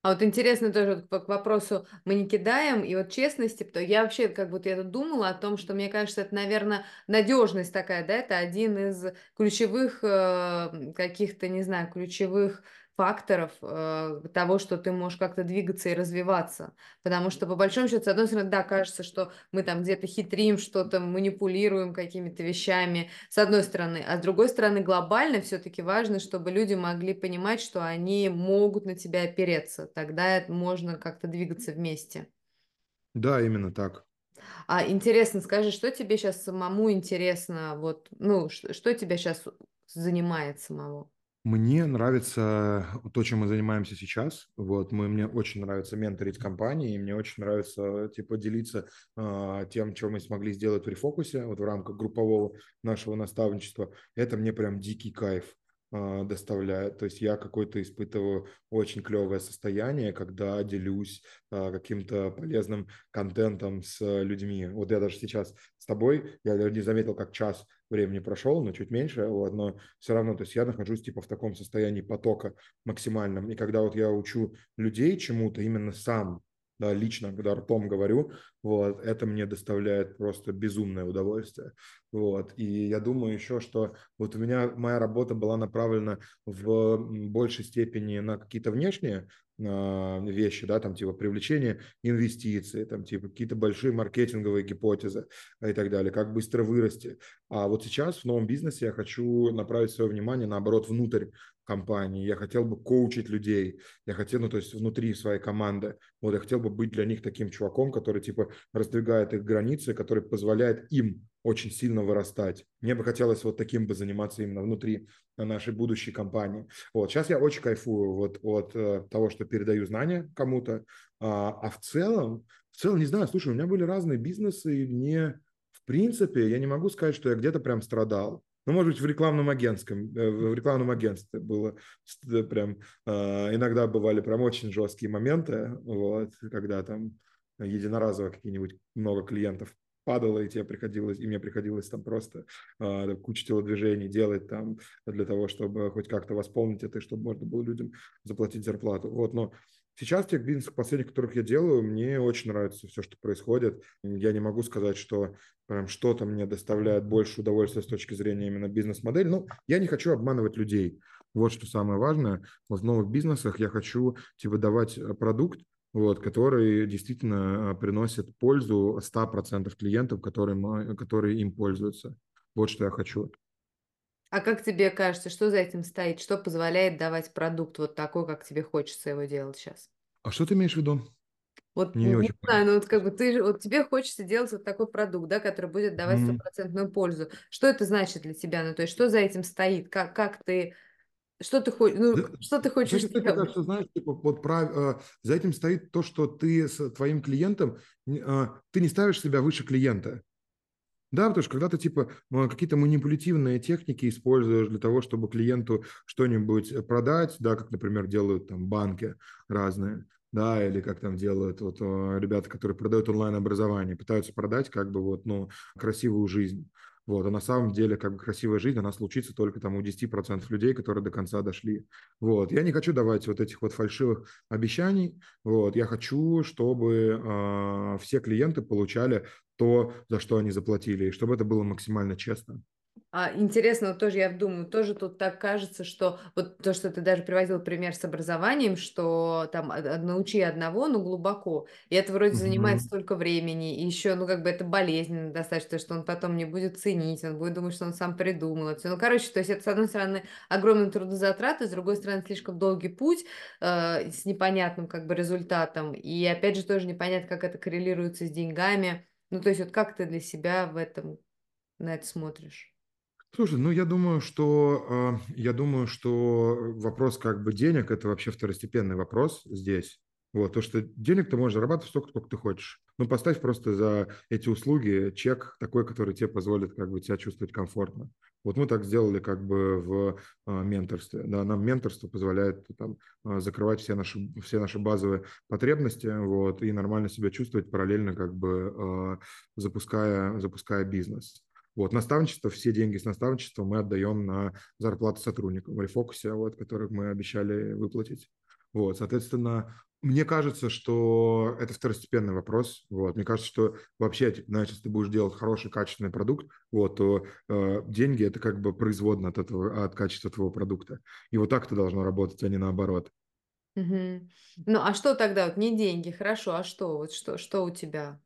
А вот интересно тоже к вопросу мы не кидаем и вот честности, то я вообще как будто я тут думала о том, что мне кажется, это, наверное, надежность такая, да, это один из ключевых э, каких-то, не знаю, ключевых факторов э, того, что ты можешь как-то двигаться и развиваться. Потому что, по большому счету, с одной стороны, да, кажется, что мы там где-то хитрим, что-то манипулируем какими-то вещами, с одной стороны. А с другой стороны, глобально все-таки важно, чтобы люди могли понимать, что они могут на тебя опереться. Тогда можно как-то двигаться вместе.
Да, именно так.
А интересно, скажи, что тебе сейчас самому интересно, вот, ну, что, что тебя сейчас занимает самого?
Мне нравится то, чем мы занимаемся сейчас. Вот, мы, мне очень нравится менторить компании, и мне очень нравится типа делиться э, тем, что мы смогли сделать при фокусе, вот в рамках группового нашего наставничества. Это мне прям дикий кайф э, доставляет. То есть я какой-то испытываю очень клевое состояние, когда делюсь э, каким-то полезным контентом с людьми. Вот я даже сейчас с тобой, я не заметил, как час времени прошел, но чуть меньше, вот, но все равно, то есть я нахожусь типа в таком состоянии потока максимальном, и когда вот я учу людей чему-то именно сам, да, лично, когда ртом говорю, вот, это мне доставляет просто безумное удовольствие, вот, и я думаю еще, что вот у меня моя работа была направлена в большей степени на какие-то внешние вещи, да, там типа привлечение инвестиций, там типа какие-то большие маркетинговые гипотезы и так далее, как быстро вырасти. А вот сейчас в новом бизнесе я хочу направить свое внимание, наоборот, внутрь компании, я хотел бы коучить людей, я хотел, ну, то есть внутри своей команды, вот я хотел бы быть для них таким чуваком, который типа раздвигает их границы, который позволяет им очень сильно вырастать. Мне бы хотелось вот таким бы заниматься именно внутри нашей будущей компании. Вот сейчас я очень кайфую вот от э, того, что передаю знания кому-то, а, а в целом, в целом не знаю, слушай, у меня были разные бизнесы, и мне в принципе я не могу сказать, что я где-то прям страдал. Ну, может быть, в рекламном агентском, э, в рекламном агентстве было прям, э, иногда бывали прям очень жесткие моменты, вот, когда там единоразово какие-нибудь много клиентов падало, и тебе приходилось, и мне приходилось там просто э, кучу телодвижений делать там для того, чтобы хоть как-то восполнить это, и чтобы можно было людям заплатить зарплату. Вот, но Сейчас тех бизнесах последних, которых я делаю, мне очень нравится все, что происходит. Я не могу сказать, что прям что-то мне доставляет больше удовольствия с точки зрения именно бизнес-модели. Но я не хочу обманывать людей. Вот что самое важное. Вот в новых бизнесах я хочу типа давать э, продукт, вот, который действительно а, приносит пользу 100% клиентов, которые, которые им пользуются. Вот что я хочу.
А как тебе кажется, что за этим стоит? Что позволяет давать продукт вот такой, как тебе хочется его делать сейчас?
А что ты имеешь в виду?
Вот не, не очень знаю, ну вот как бы ты, вот тебе хочется делать вот такой продукт, да, который будет давать стопроцентную mm-hmm. пользу. Что это значит для тебя? Ну то есть что за этим стоит? Как, как ты что ты хочешь? Ну, да, что ты хочешь
делать? Мне кажется, знаешь, типа, вот прав... Э, за этим стоит то, что ты с твоим клиентом, э, ты не ставишь себя выше клиента. Да, потому что когда ты типа какие-то манипулятивные техники используешь для того, чтобы клиенту что-нибудь продать, да, как, например, делают там банки разные, да, или как там делают вот э, ребята, которые продают онлайн-образование, пытаются продать как бы вот, ну, красивую жизнь. Вот, а на самом деле, как бы красивая жизнь, она случится только там у 10% людей, которые до конца дошли. Вот, я не хочу давать вот этих вот фальшивых обещаний. Вот, я хочу, чтобы э, все клиенты получали то, за что они заплатили, и чтобы это было максимально честно.
А, интересно, вот тоже я думаю, тоже тут так кажется, что вот то, что ты даже приводил пример с образованием, что там научи одного, но глубоко, и это вроде угу. занимает столько времени, и еще, ну, как бы это болезненно достаточно, что он потом не будет ценить, он будет думать, что он сам придумал это Ну, короче, то есть это, с одной стороны, огромные трудозатраты, с другой стороны, слишком долгий путь э, с непонятным, как бы, результатом, и, опять же, тоже непонятно, как это коррелируется с деньгами, ну, то есть вот как ты для себя в этом на это смотришь?
Слушай, ну я думаю, что а, я думаю, что вопрос как бы денег это вообще второстепенный вопрос здесь. Вот, то, что денег ты можешь зарабатывать столько, сколько ты хочешь. Ну, поставь просто за эти услуги чек такой, который тебе позволит как бы себя чувствовать комфортно. Вот мы так сделали как бы в а, менторстве. Да, нам менторство позволяет там а, закрывать все наши, все наши базовые потребности вот, и нормально себя чувствовать параллельно как бы запуская, запуская бизнес. Вот, наставничество, все деньги с наставничества мы отдаем на зарплату сотрудникам в рефокусе, вот, которых мы обещали выплатить. Вот, соответственно, мне кажется, что это второстепенный вопрос. Вот. Мне кажется, что вообще, знаешь, если ты будешь делать хороший, качественный продукт, вот, то э, деньги – это как бы производно от, этого, от качества твоего продукта. И вот так это должно работать, а не наоборот.
Угу. Ну, а что тогда? Вот не деньги, хорошо, а что? Вот что, что у тебя?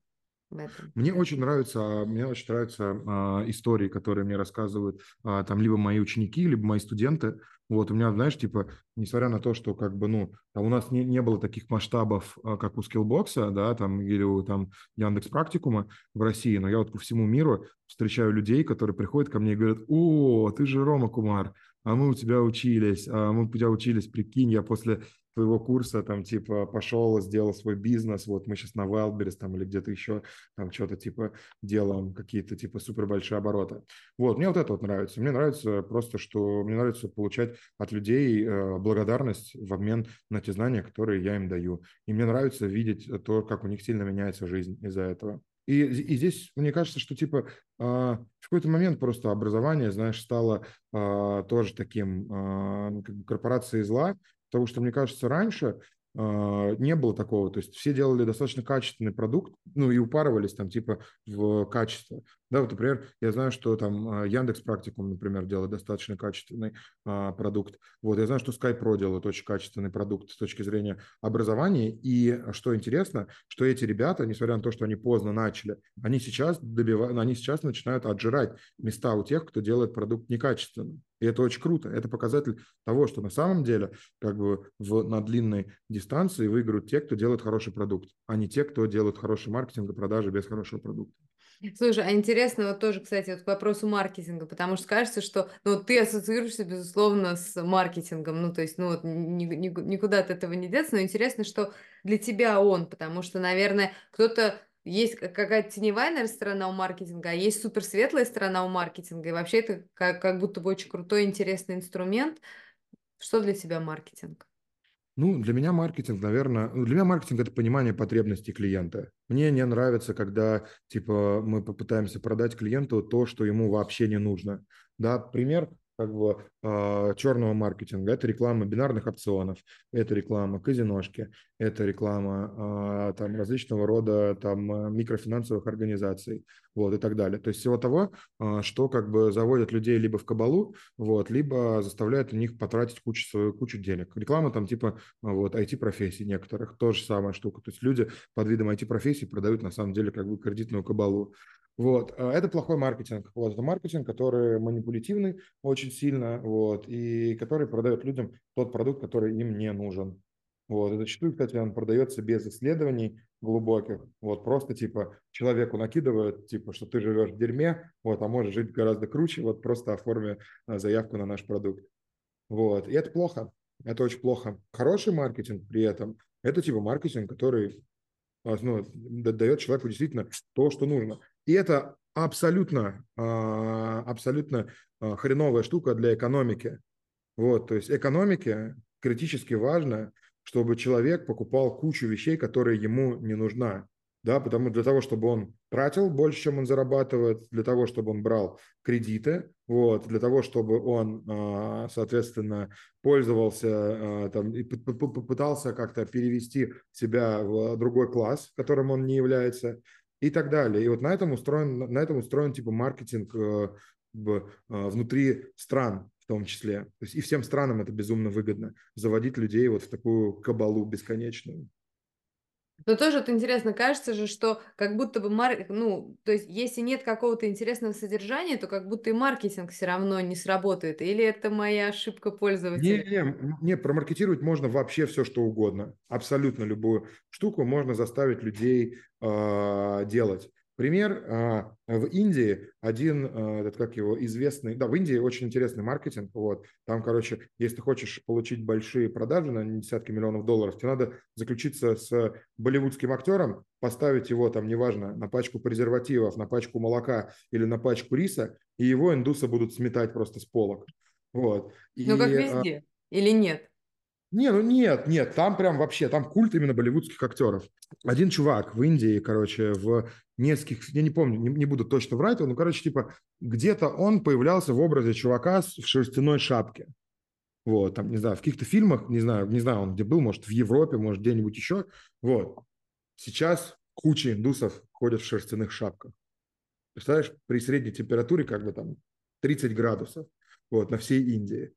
В этом.
Мне очень нравятся, мне очень нравятся а, истории, которые мне рассказывают а, там либо мои ученики, либо мои студенты. Вот у меня, знаешь, типа, несмотря на то, что как бы, ну, у нас не, не было таких масштабов, а, как у Skillbox, да, там, или у там Яндекс Практикума в России, но я вот по всему миру встречаю людей, которые приходят ко мне и говорят, о, ты же Рома Кумар, а мы у тебя учились, а мы у тебя учились, прикинь, я после твоего курса, там, типа, пошел, сделал свой бизнес, вот мы сейчас на Wildberries там или где-то еще там что-то, типа, делаем какие-то, типа, супер большие обороты. Вот, мне вот это вот нравится. Мне нравится просто, что мне нравится получать от людей э, благодарность в обмен на те знания, которые я им даю. И мне нравится видеть то, как у них сильно меняется жизнь из-за этого. И, и здесь мне кажется, что типа э, в какой-то момент просто образование, знаешь, стало э, тоже таким бы корпорацией зла, Потому что, мне кажется, раньше а, не было такого. То есть все делали достаточно качественный продукт, ну и упарывались там типа в качество. Да, вот, например, я знаю, что там а, Яндекс Практикум, например, делает достаточно качественный а, продукт. Вот, я знаю, что Skype Pro делает очень качественный продукт с точки зрения образования. И что интересно, что эти ребята, несмотря на то, что они поздно начали, они сейчас добивают, они сейчас начинают отжирать места у тех, кто делает продукт некачественным. И это очень круто. Это показатель того, что на самом деле как бы в, на длинной дистанции выиграют те, кто делает хороший продукт, а не те, кто делает хороший маркетинг и продажи без хорошего продукта.
Слушай, а интересно вот тоже, кстати, вот к вопросу маркетинга, потому что кажется, что ну, ты ассоциируешься, безусловно, с маркетингом, ну, то есть, ну, вот ни, ни, никуда от этого не деться, но интересно, что для тебя он, потому что, наверное, кто-то есть какая-то теневая, наверное, сторона у маркетинга, а есть суперсветлая сторона у маркетинга, и вообще это как, как будто бы очень крутой, интересный инструмент. Что для тебя маркетинг?
Ну, для меня маркетинг, наверное, ну, для меня маркетинг – это понимание потребностей клиента. Мне не нравится, когда, типа, мы попытаемся продать клиенту то, что ему вообще не нужно. Да, пример – как бы э, черного маркетинга. Это реклама бинарных опционов, это реклама казиношки, это реклама э, там различного рода там микрофинансовых организаций, вот и так далее. То есть всего того, э, что как бы заводят людей либо в кабалу, вот, либо заставляет у них потратить кучу свою кучу денег. Реклама там типа вот IT-профессий некоторых, тоже самая штука. То есть люди под видом IT-профессий продают на самом деле как бы кредитную кабалу. Вот. А это плохой маркетинг. Вот. Это маркетинг, который манипулятивный очень сильно, вот, и который продает людям тот продукт, который им не нужен. Вот. И зачастую, кстати, он продается без исследований глубоких. Вот. Просто типа человеку накидывают, типа, что ты живешь в дерьме, вот, а можешь жить гораздо круче, вот просто оформи а, заявку на наш продукт. Вот. И это плохо. Это очень плохо. Хороший маркетинг при этом – это типа маркетинг, который а, ну, дает человеку действительно то, что нужно. И это абсолютно, а, абсолютно а, хреновая штука для экономики. Вот, то есть экономике критически важно, чтобы человек покупал кучу вещей, которые ему не нужна. да, потому для того, чтобы он тратил больше, чем он зарабатывает, для того, чтобы он брал кредиты, вот, для того, чтобы он, а, соответственно, пользовался там, и попытался как-то перевести себя в другой класс, которым он не является, и так далее. И вот на этом устроен, на этом устроен типа маркетинг э, внутри стран в том числе. То есть и всем странам это безумно выгодно, заводить людей вот в такую кабалу бесконечную.
Но тоже вот интересно, кажется же, что как будто бы, мар... ну, то есть если нет какого-то интересного содержания, то как будто и маркетинг все равно не сработает. Или это моя ошибка пользователя?
Не, не, не, промаркетировать можно вообще все, что угодно. Абсолютно любую штуку можно заставить людей э, делать. Пример, а, в Индии один, а, этот, как его, известный, да, в Индии очень интересный маркетинг, вот, там, короче, если ты хочешь получить большие продажи на десятки миллионов долларов, тебе надо заключиться с болливудским актером, поставить его там, неважно, на пачку презервативов, на пачку молока или на пачку риса, и его индусы будут сметать просто с полок, вот.
Ну, как везде, или нет?
Не, ну нет, нет, там прям вообще, там культ именно болливудских актеров. Один чувак в Индии, короче, в нескольких, я не помню, не, не буду точно врать, ну, короче, типа, где-то он появлялся в образе чувака в шерстяной шапке. Вот, там, не знаю, в каких-то фильмах, не знаю, не знаю, он где был, может, в Европе, может, где-нибудь еще. Вот. Сейчас куча индусов ходят в шерстяных шапках. Представляешь, при средней температуре как бы там 30 градусов, вот, на всей Индии.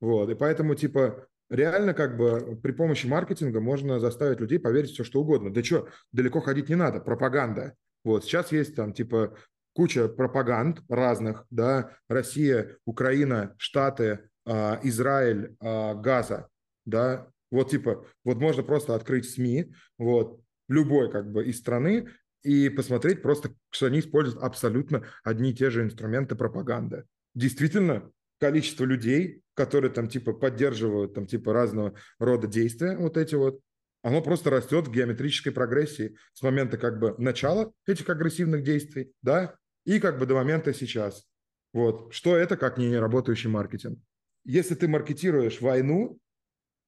Вот, и поэтому, типа, реально как бы при помощи маркетинга можно заставить людей поверить в все, что угодно. Да что, далеко ходить не надо, пропаганда. Вот сейчас есть там типа куча пропаганд разных, да, Россия, Украина, Штаты, э, Израиль, э, Газа, да, вот типа, вот можно просто открыть СМИ, вот, любой как бы из страны и посмотреть просто, что они используют абсолютно одни и те же инструменты пропаганды. Действительно, количество людей, которые там типа поддерживают там типа разного рода действия, вот эти вот, оно просто растет в геометрической прогрессии с момента как бы начала этих агрессивных действий, да, и как бы до момента сейчас. Вот. Что это, как не работающий маркетинг? Если ты маркетируешь войну,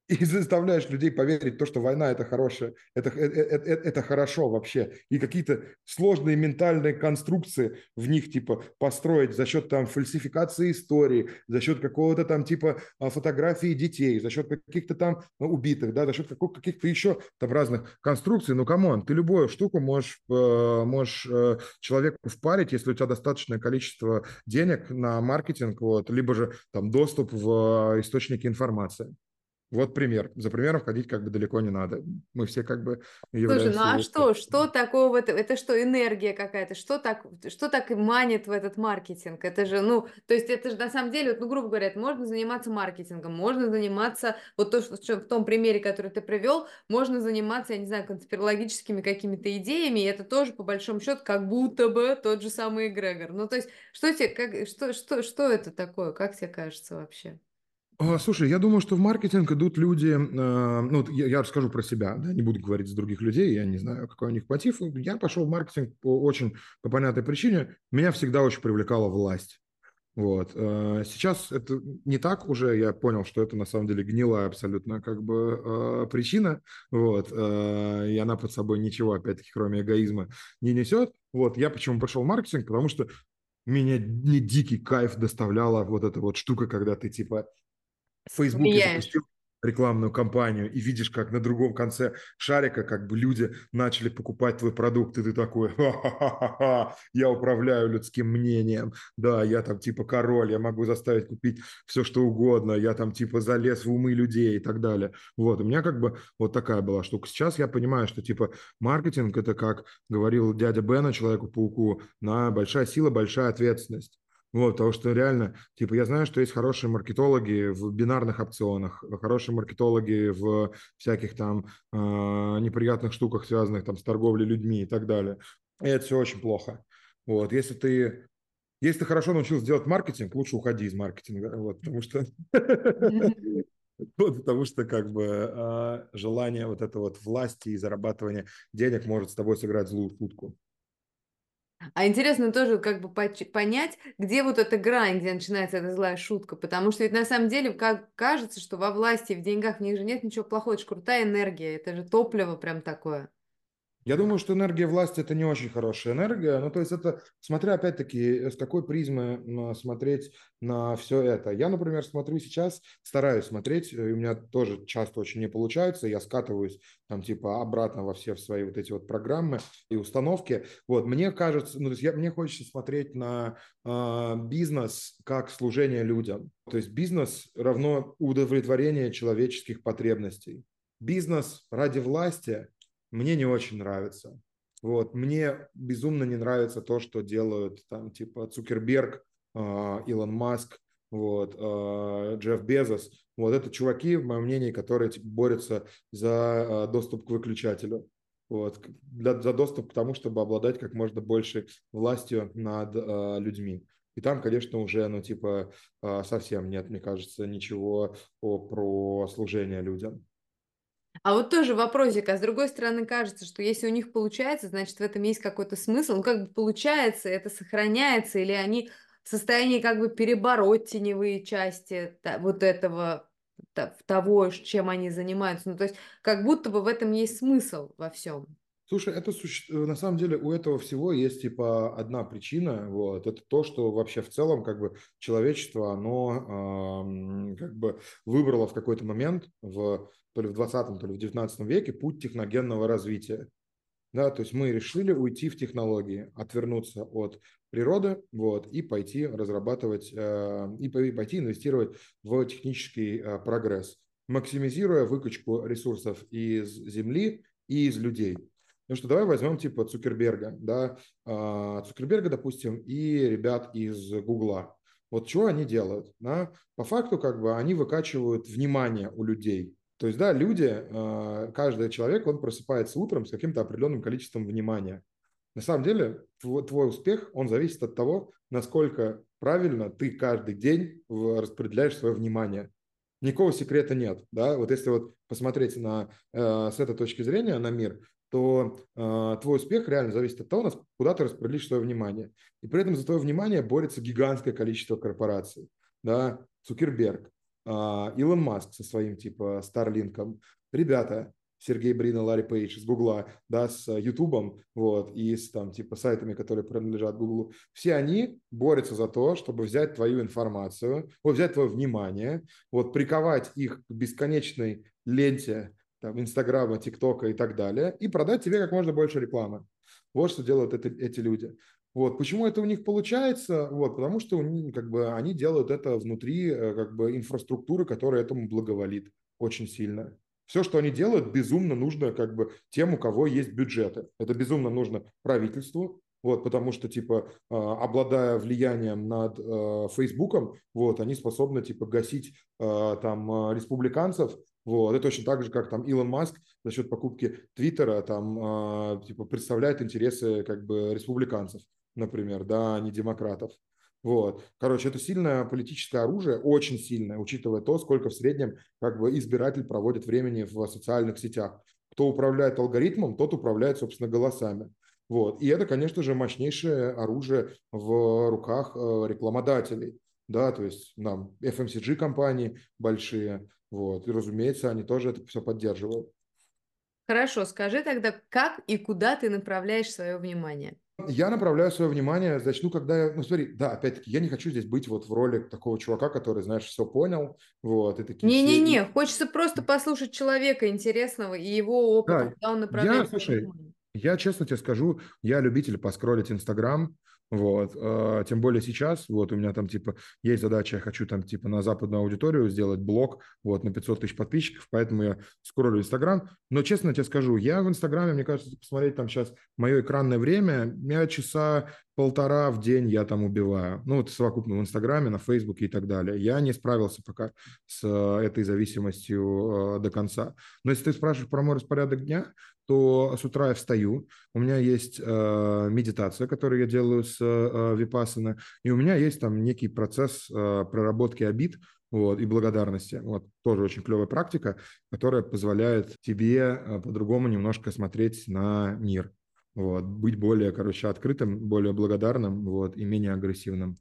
и заставляешь людей поверить в то, что война это хорошее, это, это, это, это хорошо вообще. И какие-то сложные ментальные конструкции в них типа построить за счет там фальсификации истории, за счет какого-то там типа а, фотографии детей, за счет каких-то там ну, убитых, да, за счет каких-то еще там разных конструкций. Ну, come on, ты любую штуку можешь, э, можешь э, человеку впарить, если у тебя достаточное количество денег на маркетинг, вот, либо же там доступ в э, источники информации. Вот пример. За примером ходить как бы далеко не надо. Мы все как бы
являемся... Слушай, ну а что, что такого в этом? Это что, энергия какая-то? Что так, что так и манит в этот маркетинг? Это же, ну, то есть это же на самом деле, вот, ну, грубо говоря, можно заниматься маркетингом, можно заниматься, вот то, что в том примере, который ты привел, можно заниматься, я не знаю, конспирологическими какими-то идеями, и это тоже, по большому счету, как будто бы тот же самый эгрегор. Ну, то есть, что тебе, как, что, что, что это такое? Как тебе кажется вообще?
А, слушай, я думаю, что в маркетинг идут люди, э, ну, я, я расскажу про себя, да, не буду говорить за других людей, я не знаю, какой у них мотив. Я пошел в маркетинг по очень по понятной причине. Меня всегда очень привлекала власть. Вот. Э, сейчас это не так уже, я понял, что это на самом деле гнилая абсолютно как бы э, причина, вот, и она под собой ничего, опять-таки, кроме эгоизма не несет. Вот, я почему пошел в маркетинг, потому что меня не дикий кайф доставляла вот эта вот штука, когда ты типа в Фейсбуке запустил рекламную кампанию и видишь, как на другом конце шарика как бы люди начали покупать твой продукт, и ты такой, ха-ха-ха, я управляю людским мнением, да, я там типа король, я могу заставить купить все, что угодно, я там типа залез в умы людей и так далее. Вот, у меня как бы вот такая была штука. Сейчас я понимаю, что типа маркетинг это, как говорил дядя Бена Человеку-пауку, на большая сила, большая ответственность. Вот, потому что реально, типа, я знаю, что есть хорошие маркетологи в бинарных опционах, хорошие маркетологи в всяких там э, неприятных штуках, связанных там с торговлей людьми и так далее. И это все очень плохо. Вот, если ты если ты хорошо научился делать маркетинг, лучше уходи из маркетинга, вот, потому что [laughs] Вот, потому что как бы э, желание вот это вот власти и зарабатывания денег может с тобой сыграть злую шутку.
А интересно тоже как бы понять, где вот эта грань, где начинается эта злая шутка, потому что ведь на самом деле как кажется, что во власти, в деньгах, в них же нет ничего плохого, это же крутая энергия, это же топливо прям такое.
Я думаю, что энергия власти – это не очень хорошая энергия. Ну, то есть это, смотря опять-таки, с какой призмы смотреть на все это. Я, например, смотрю сейчас, стараюсь смотреть, и у меня тоже часто очень не получается, я скатываюсь там типа обратно во все свои вот эти вот программы и установки. Вот, мне кажется, ну, то есть я, мне хочется смотреть на э, бизнес как служение людям. То есть бизнес равно удовлетворение человеческих потребностей. Бизнес ради власти – мне не очень нравится. Вот. Мне безумно не нравится то, что делают там типа Цукерберг, а, Илон Маск, вот, а, Джефф Безос. Вот это чуваки, в моем мнении, которые типа, борются за а, доступ к выключателю. Вот, для, за доступ к тому, чтобы обладать как можно больше властью над э, людьми. И там, конечно, уже, ну, типа, э, совсем нет, мне кажется, ничего о, про служение людям.
А вот тоже вопросик, а с другой стороны кажется, что если у них получается, значит в этом есть какой-то смысл. Ну как бы получается, это сохраняется, или они в состоянии как бы перебороть теневые части вот этого того, чем они занимаются. Ну то есть как будто бы в этом есть смысл во всем.
Слушай, это на самом деле у этого всего есть типа одна причина, вот, это то, что вообще в целом как бы человечество, оно э, как бы выбрало в какой-то момент в то ли в 20 то ли в 19 веке путь техногенного развития. Да, то есть мы решили уйти в технологии, отвернуться от природы вот, и пойти разрабатывать, э, и пойти инвестировать в технический э, прогресс, максимизируя выкачку ресурсов из Земли и из людей. Ну что давай возьмем типа Цукерберга, да, э, Цукерберга, допустим, и ребят из Гугла. Вот что они делают? Да? По факту как бы они выкачивают внимание у людей то есть, да, люди, э, каждый человек, он просыпается утром с каким-то определенным количеством внимания. На самом деле, твой, твой успех, он зависит от того, насколько правильно ты каждый день распределяешь свое внимание. Никакого секрета нет. Да? Вот если вот посмотреть на, э, с этой точки зрения на мир, то э, твой успех реально зависит от того, куда ты распределишь свое внимание. И при этом за твое внимание борется гигантское количество корпораций. Да? Цукерберг, Илон Маск со своим типа Старлинком, ребята, Сергей Брин и Ларри Пейдж из Гугла, да, с Ютубом, вот, и с там типа сайтами, которые принадлежат Гуглу, все они борются за то, чтобы взять твою информацию, вот, взять твое внимание, вот, приковать их к бесконечной ленте там, Инстаграма, ТикТока и так далее, и продать тебе как можно больше рекламы. Вот что делают это, эти люди. Вот. Почему это у них получается? Вот, потому что как бы, они делают это внутри э, как бы, инфраструктуры, которая этому благоволит очень сильно. Все, что они делают, безумно нужно как бы тем, у кого есть бюджеты. Это безумно нужно правительству, вот, потому что, типа, а, обладая влиянием над э, Фейсбуком, вот, они способны, типа, гасить э, там республиканцев, вот, это точно так же, как там Илон Маск за счет покупки Твиттера там, типа, представляет интересы, как бы, республиканцев например, да, а не демократов. Вот. Короче, это сильное политическое оружие, очень сильное, учитывая то, сколько в среднем как бы избиратель проводит времени в социальных сетях. Кто управляет алгоритмом, тот управляет, собственно, голосами. Вот. И это, конечно же, мощнейшее оружие в руках э, рекламодателей. Да, то есть нам FMCG компании большие, вот, и, разумеется, они тоже это все поддерживают.
Хорошо, скажи тогда, как и куда ты направляешь свое внимание?
Я направляю свое внимание, начну, когда я, ну смотри, да, опять-таки, я не хочу здесь быть вот в роли такого чувака, который, знаешь, все понял, вот, и такие...
Не-не-не, все... хочется просто послушать человека интересного и его опыт, да,
куда он направляет. Я, слушай, я честно тебе скажу, я любитель поскролить Инстаграм, вот. А, тем более сейчас, вот у меня там типа есть задача, я хочу там типа на западную аудиторию сделать блог, вот, на 500 тысяч подписчиков, поэтому я скроллю Инстаграм. Но честно тебе скажу, я в Инстаграме, мне кажется, посмотреть там сейчас мое экранное время, я часа полтора в день я там убиваю. Ну, вот совокупно в Инстаграме, на Фейсбуке и так далее. Я не справился пока с э, этой зависимостью э, до конца. Но если ты спрашиваешь про мой распорядок дня, то с утра я встаю, у меня есть э, медитация, которую я делаю с э, Випассана, и у меня есть там некий процесс э, проработки обид, вот, и благодарности. Вот, тоже очень клевая практика, которая позволяет тебе э, по-другому немножко смотреть на мир вот, быть более, короче, открытым, более благодарным, вот, и менее агрессивным.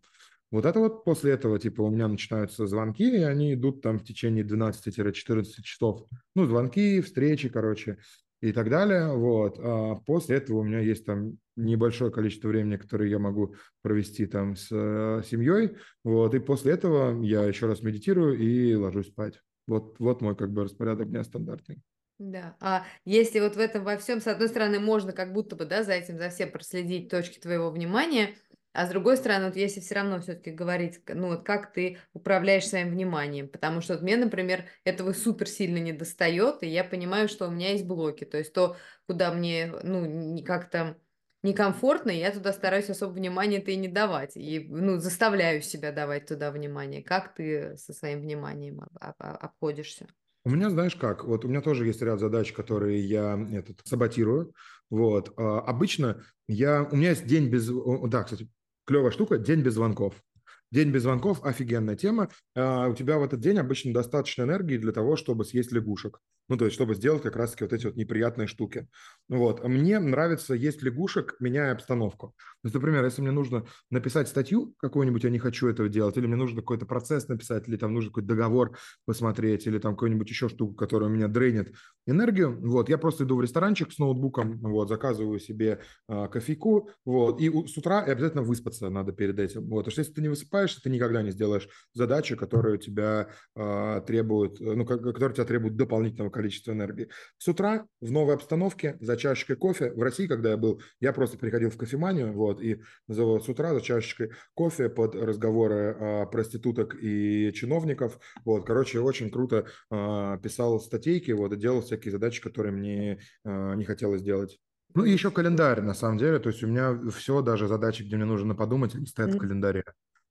Вот это вот после этого, типа, у меня начинаются звонки, и они идут там в течение 12-14 часов. Ну, звонки, встречи, короче. И так далее. Вот. А после этого у меня есть там небольшое количество времени, которое я могу провести там с э, семьей. Вот. И после этого я еще раз медитирую и ложусь спать. Вот, вот мой как бы распорядок дня стандартный.
Да, а если вот в этом во всем, с одной стороны, можно как будто бы, да, за этим, за всем проследить точки твоего внимания, а с другой стороны, вот если все равно все-таки говорить, ну вот как ты управляешь своим вниманием, потому что вот мне, например, этого супер сильно не достает, и я понимаю, что у меня есть блоки, то есть то, куда мне, ну, не как-то некомфортно, я туда стараюсь особо внимания-то и не давать, и, ну, заставляю себя давать туда внимание. Как ты со своим вниманием обходишься?
У меня, знаешь как, вот у меня тоже есть ряд задач, которые я этот, саботирую. Вот. А, обычно я, у меня есть день без... Да, кстати, клевая штука, день без звонков. День без звонков – офигенная тема. А, у тебя в этот день обычно достаточно энергии для того, чтобы съесть лягушек. Ну, то есть, чтобы сделать как раз-таки вот эти вот неприятные штуки. Вот. Мне нравится есть лягушек, меняя обстановку. То есть, например, если мне нужно написать статью какую-нибудь, я не хочу этого делать, или мне нужно какой-то процесс написать, или там нужно какой-то договор посмотреть, или там какую-нибудь еще штуку, которая у меня дрейнит энергию, вот, я просто иду в ресторанчик с ноутбуком, вот, заказываю себе э, кофейку, вот, и у, с утра и обязательно выспаться надо перед этим, вот, потому что если ты не высыпаешься, ты никогда не сделаешь задачи, которые тебя э, требуют, ну, которые тебя требуют дополнительного количества энергии. С утра в новой обстановке за чашечкой кофе, в России, когда я был, я просто приходил в кофеманию, вот, и называл с утра за чашечкой кофе под разговоры э, проституток и чиновников, вот, короче, очень круто э, писал статейки, вот, и делал всякие задачи, которые мне э, не хотелось делать. Ну и еще календарь, на самом деле, то есть у меня все, даже задачи, где мне нужно подумать, они стоят mm-hmm. в календаре.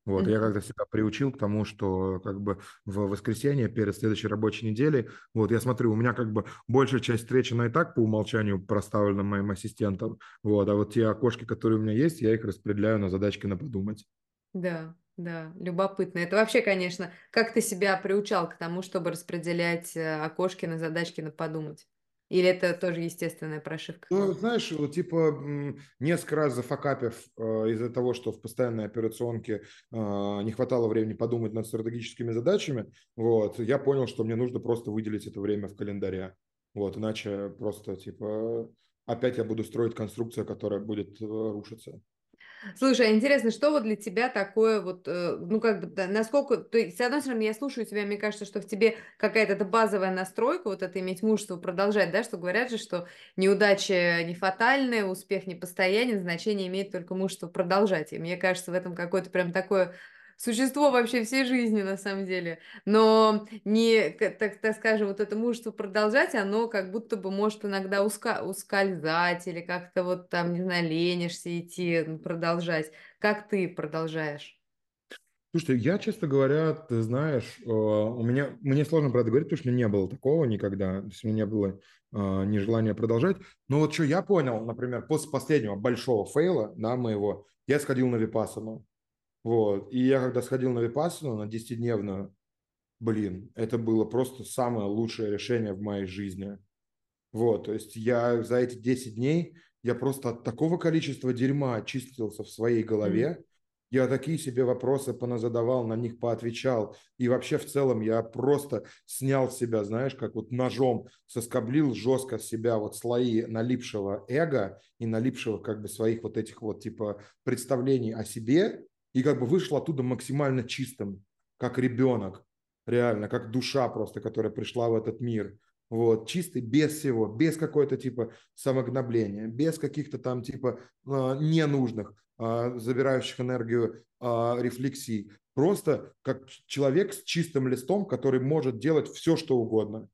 Вот, mm-hmm. я как-то себя приучил к тому, что как бы в воскресенье перед следующей рабочей неделей, вот, я смотрю, у меня как бы большая часть встречи, она и так по умолчанию проставлена моим ассистентом, вот, а вот те окошки, которые у меня есть, я их распределяю на задачки на подумать.
Да, да, любопытно. Это вообще, конечно, как ты себя приучал к тому, чтобы распределять э, окошки на задачки на подумать? Или это тоже естественная прошивка?
Ну, знаешь, вот, типа несколько раз зафакапив э, из-за того, что в постоянной операционке э, не хватало времени подумать над стратегическими задачами, вот, я понял, что мне нужно просто выделить это время в календаре. Вот, иначе просто, типа, опять я буду строить конструкцию, которая будет э, рушиться.
Слушай, а интересно, что вот для тебя такое вот, э, ну как бы, да, насколько, то есть, с одной стороны, я слушаю тебя, мне кажется, что в тебе какая-то эта базовая настройка, вот это иметь мужество продолжать, да, что говорят же, что неудача не фатальная, успех не постоянен, значение имеет только мужество продолжать. И мне кажется, в этом какое-то прям такое существо вообще всей жизни на самом деле. Но не, так, так скажем, вот это мужество продолжать, оно как будто бы может иногда уска, ускользать или как-то вот там, не знаю, ленишься идти, продолжать. Как ты продолжаешь?
Слушай, я, честно говоря, ты знаешь, э, у меня, мне сложно, правда, говорить, потому что не было такого никогда, то есть у меня не было э, нежелания продолжать. Но вот что я понял, например, после последнего большого фейла, да, моего, я сходил на Випассану. Вот. И я когда сходил на Випассану, на 10-дневную, блин, это было просто самое лучшее решение в моей жизни. Вот, то есть я за эти 10 дней, я просто от такого количества дерьма очистился в своей голове, mm-hmm. я такие себе вопросы поназадавал, на них поотвечал, и вообще в целом я просто снял с себя, знаешь, как вот ножом соскоблил жестко с себя вот слои налипшего эго и налипшего как бы своих вот этих вот типа представлений о себе, и как бы вышел оттуда максимально чистым, как ребенок, реально, как душа просто, которая пришла в этот мир. Вот, чистый, без всего, без какой-то типа самогнобления, без каких-то там типа а, ненужных, а, забирающих энергию а, рефлексий. Просто как человек с чистым листом, который может делать все, что угодно.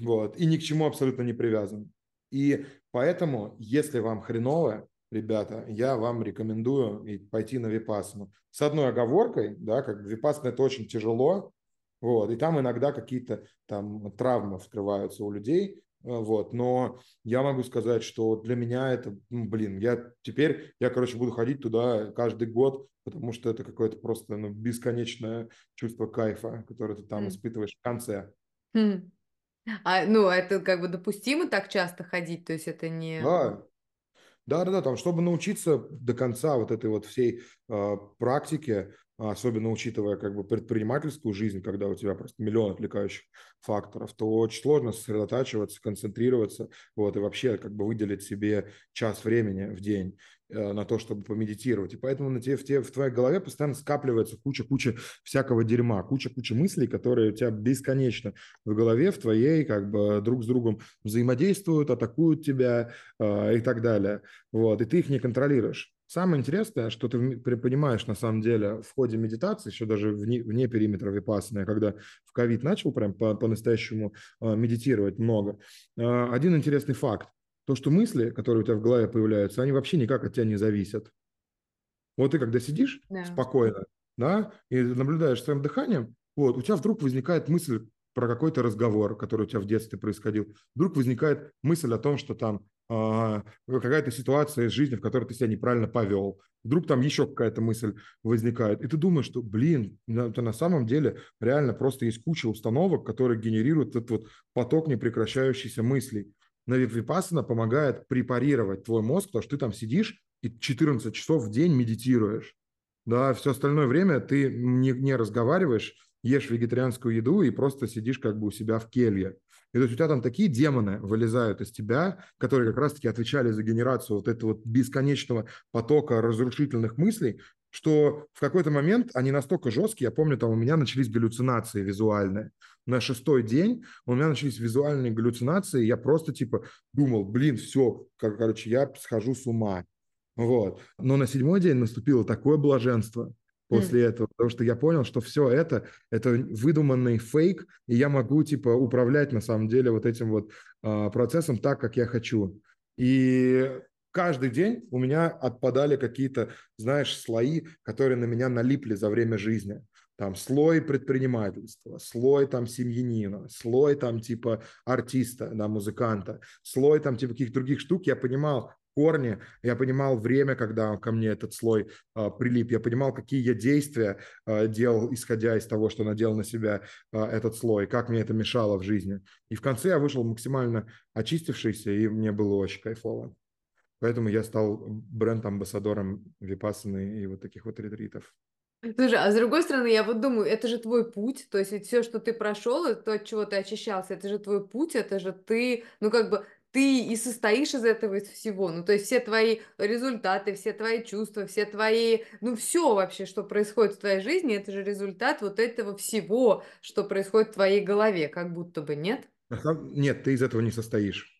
Вот, и ни к чему абсолютно не привязан. И поэтому, если вам хреново, ребята, я вам рекомендую пойти на випасану. С одной оговоркой, да, как випасана это очень тяжело, вот, и там иногда какие-то там травмы вскрываются у людей, вот, но я могу сказать, что для меня это, ну, блин, я теперь, я, короче, буду ходить туда каждый год, потому что это какое-то просто ну, бесконечное чувство кайфа, которое ты там mm. испытываешь в конце.
Mm. А, ну, это как бы допустимо так часто ходить, то есть это не...
Да, да, да, да, там, чтобы научиться до конца вот этой вот всей э, практике, особенно учитывая как бы предпринимательскую жизнь, когда у тебя просто миллион отвлекающих факторов, то очень сложно сосредотачиваться, концентрироваться, вот, и вообще как бы выделить себе час времени в день э, на то, чтобы помедитировать. И поэтому на тебе, в, тебе, в твоей голове постоянно скапливается куча-куча всякого дерьма, куча-куча мыслей, которые у тебя бесконечно в голове, в твоей, как бы друг с другом взаимодействуют, атакуют тебя э, и так далее. Вот, и ты их не контролируешь. Самое интересное, что ты понимаешь на самом деле в ходе медитации, еще даже вне, вне периметра випассаны, когда в ковид начал прям по, по-настоящему э, медитировать много. Э, один интересный факт. То, что мысли, которые у тебя в голове появляются, они вообще никак от тебя не зависят. Вот ты когда сидишь да. спокойно, да, и наблюдаешь своим дыханием, вот, у тебя вдруг возникает мысль про какой-то разговор, который у тебя в детстве происходил. Вдруг возникает мысль о том, что там а, какая-то ситуация из жизни, в которой ты себя неправильно повел. Вдруг там еще какая-то мысль возникает. И ты думаешь, что, блин, это на самом деле реально просто есть куча установок, которые генерируют этот вот поток непрекращающихся мыслей. Но Випассана помогает препарировать твой мозг, потому что ты там сидишь и 14 часов в день медитируешь. Да, все остальное время ты не, не разговариваешь, ешь вегетарианскую еду и просто сидишь как бы у себя в келье. И то есть у тебя там такие демоны вылезают из тебя, которые как раз-таки отвечали за генерацию вот этого бесконечного потока разрушительных мыслей, что в какой-то момент они настолько жесткие, я помню, там у меня начались галлюцинации визуальные. На шестой день у меня начались визуальные галлюцинации, я просто типа думал, блин, все, короче, я схожу с ума. Вот. Но на седьмой день наступило такое блаженство, после mm. этого, потому что я понял, что все это это выдуманный фейк, и я могу типа управлять на самом деле вот этим вот э, процессом так, как я хочу. И каждый день у меня отпадали какие-то, знаешь, слои, которые на меня налипли за время жизни. Там слой предпринимательства, слой там семьянина, слой там типа артиста, да, музыканта, слой там типа каких-то других штук. Я понимал, корни, я понимал время, когда ко мне этот слой э, прилип, я понимал, какие я действия э, делал, исходя из того, что надел на себя э, этот слой, как мне это мешало в жизни. И в конце я вышел максимально очистившийся, и мне было очень кайфово. Поэтому я стал бренд-амбассадором Випассаны и вот таких вот ретритов.
Слушай, а с другой стороны, я вот думаю, это же твой путь, то есть ведь все, что ты прошел, то, от чего ты очищался, это же твой путь, это же ты, ну как бы ты и состоишь из этого из всего. Ну, то есть все твои результаты, все твои чувства, все твои, ну, все вообще, что происходит в твоей жизни, это же результат вот этого всего, что происходит в твоей голове, как будто бы, нет?
Нет, ты из этого не состоишь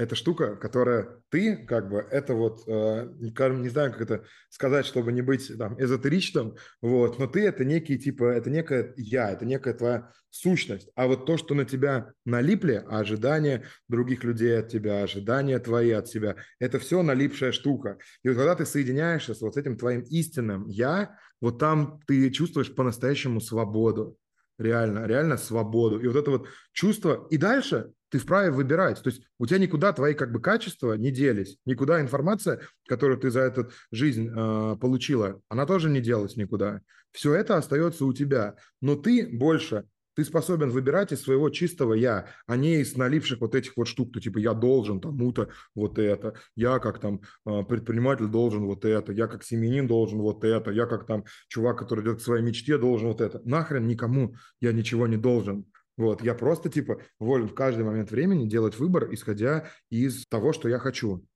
эта штука, которая ты, как бы, это вот, э, не знаю, как это сказать, чтобы не быть там эзотеричным, вот, но ты это некий, типа, это некое я, это некая твоя сущность. А вот то, что на тебя налипли, ожидания других людей от тебя, ожидания твои от себя, это все налипшая штука. И вот когда ты соединяешься с вот этим твоим истинным я, вот там ты чувствуешь по-настоящему свободу реально, реально свободу. И вот это вот чувство. И дальше ты вправе выбирать. То есть у тебя никуда твои как бы качества не делись, никуда информация, которую ты за эту жизнь э, получила, она тоже не делась никуда. Все это остается у тебя, но ты больше ты способен выбирать из своего чистого я, а не из наливших вот этих вот штук, то типа я должен тому-то вот это, я как там э, предприниматель должен вот это, я как семьянин должен вот это, я как там чувак, который идет к своей мечте, должен вот это. Нахрен никому я ничего не должен. Вот, я просто, типа, волен в каждый момент времени делать выбор, исходя из того, что я хочу.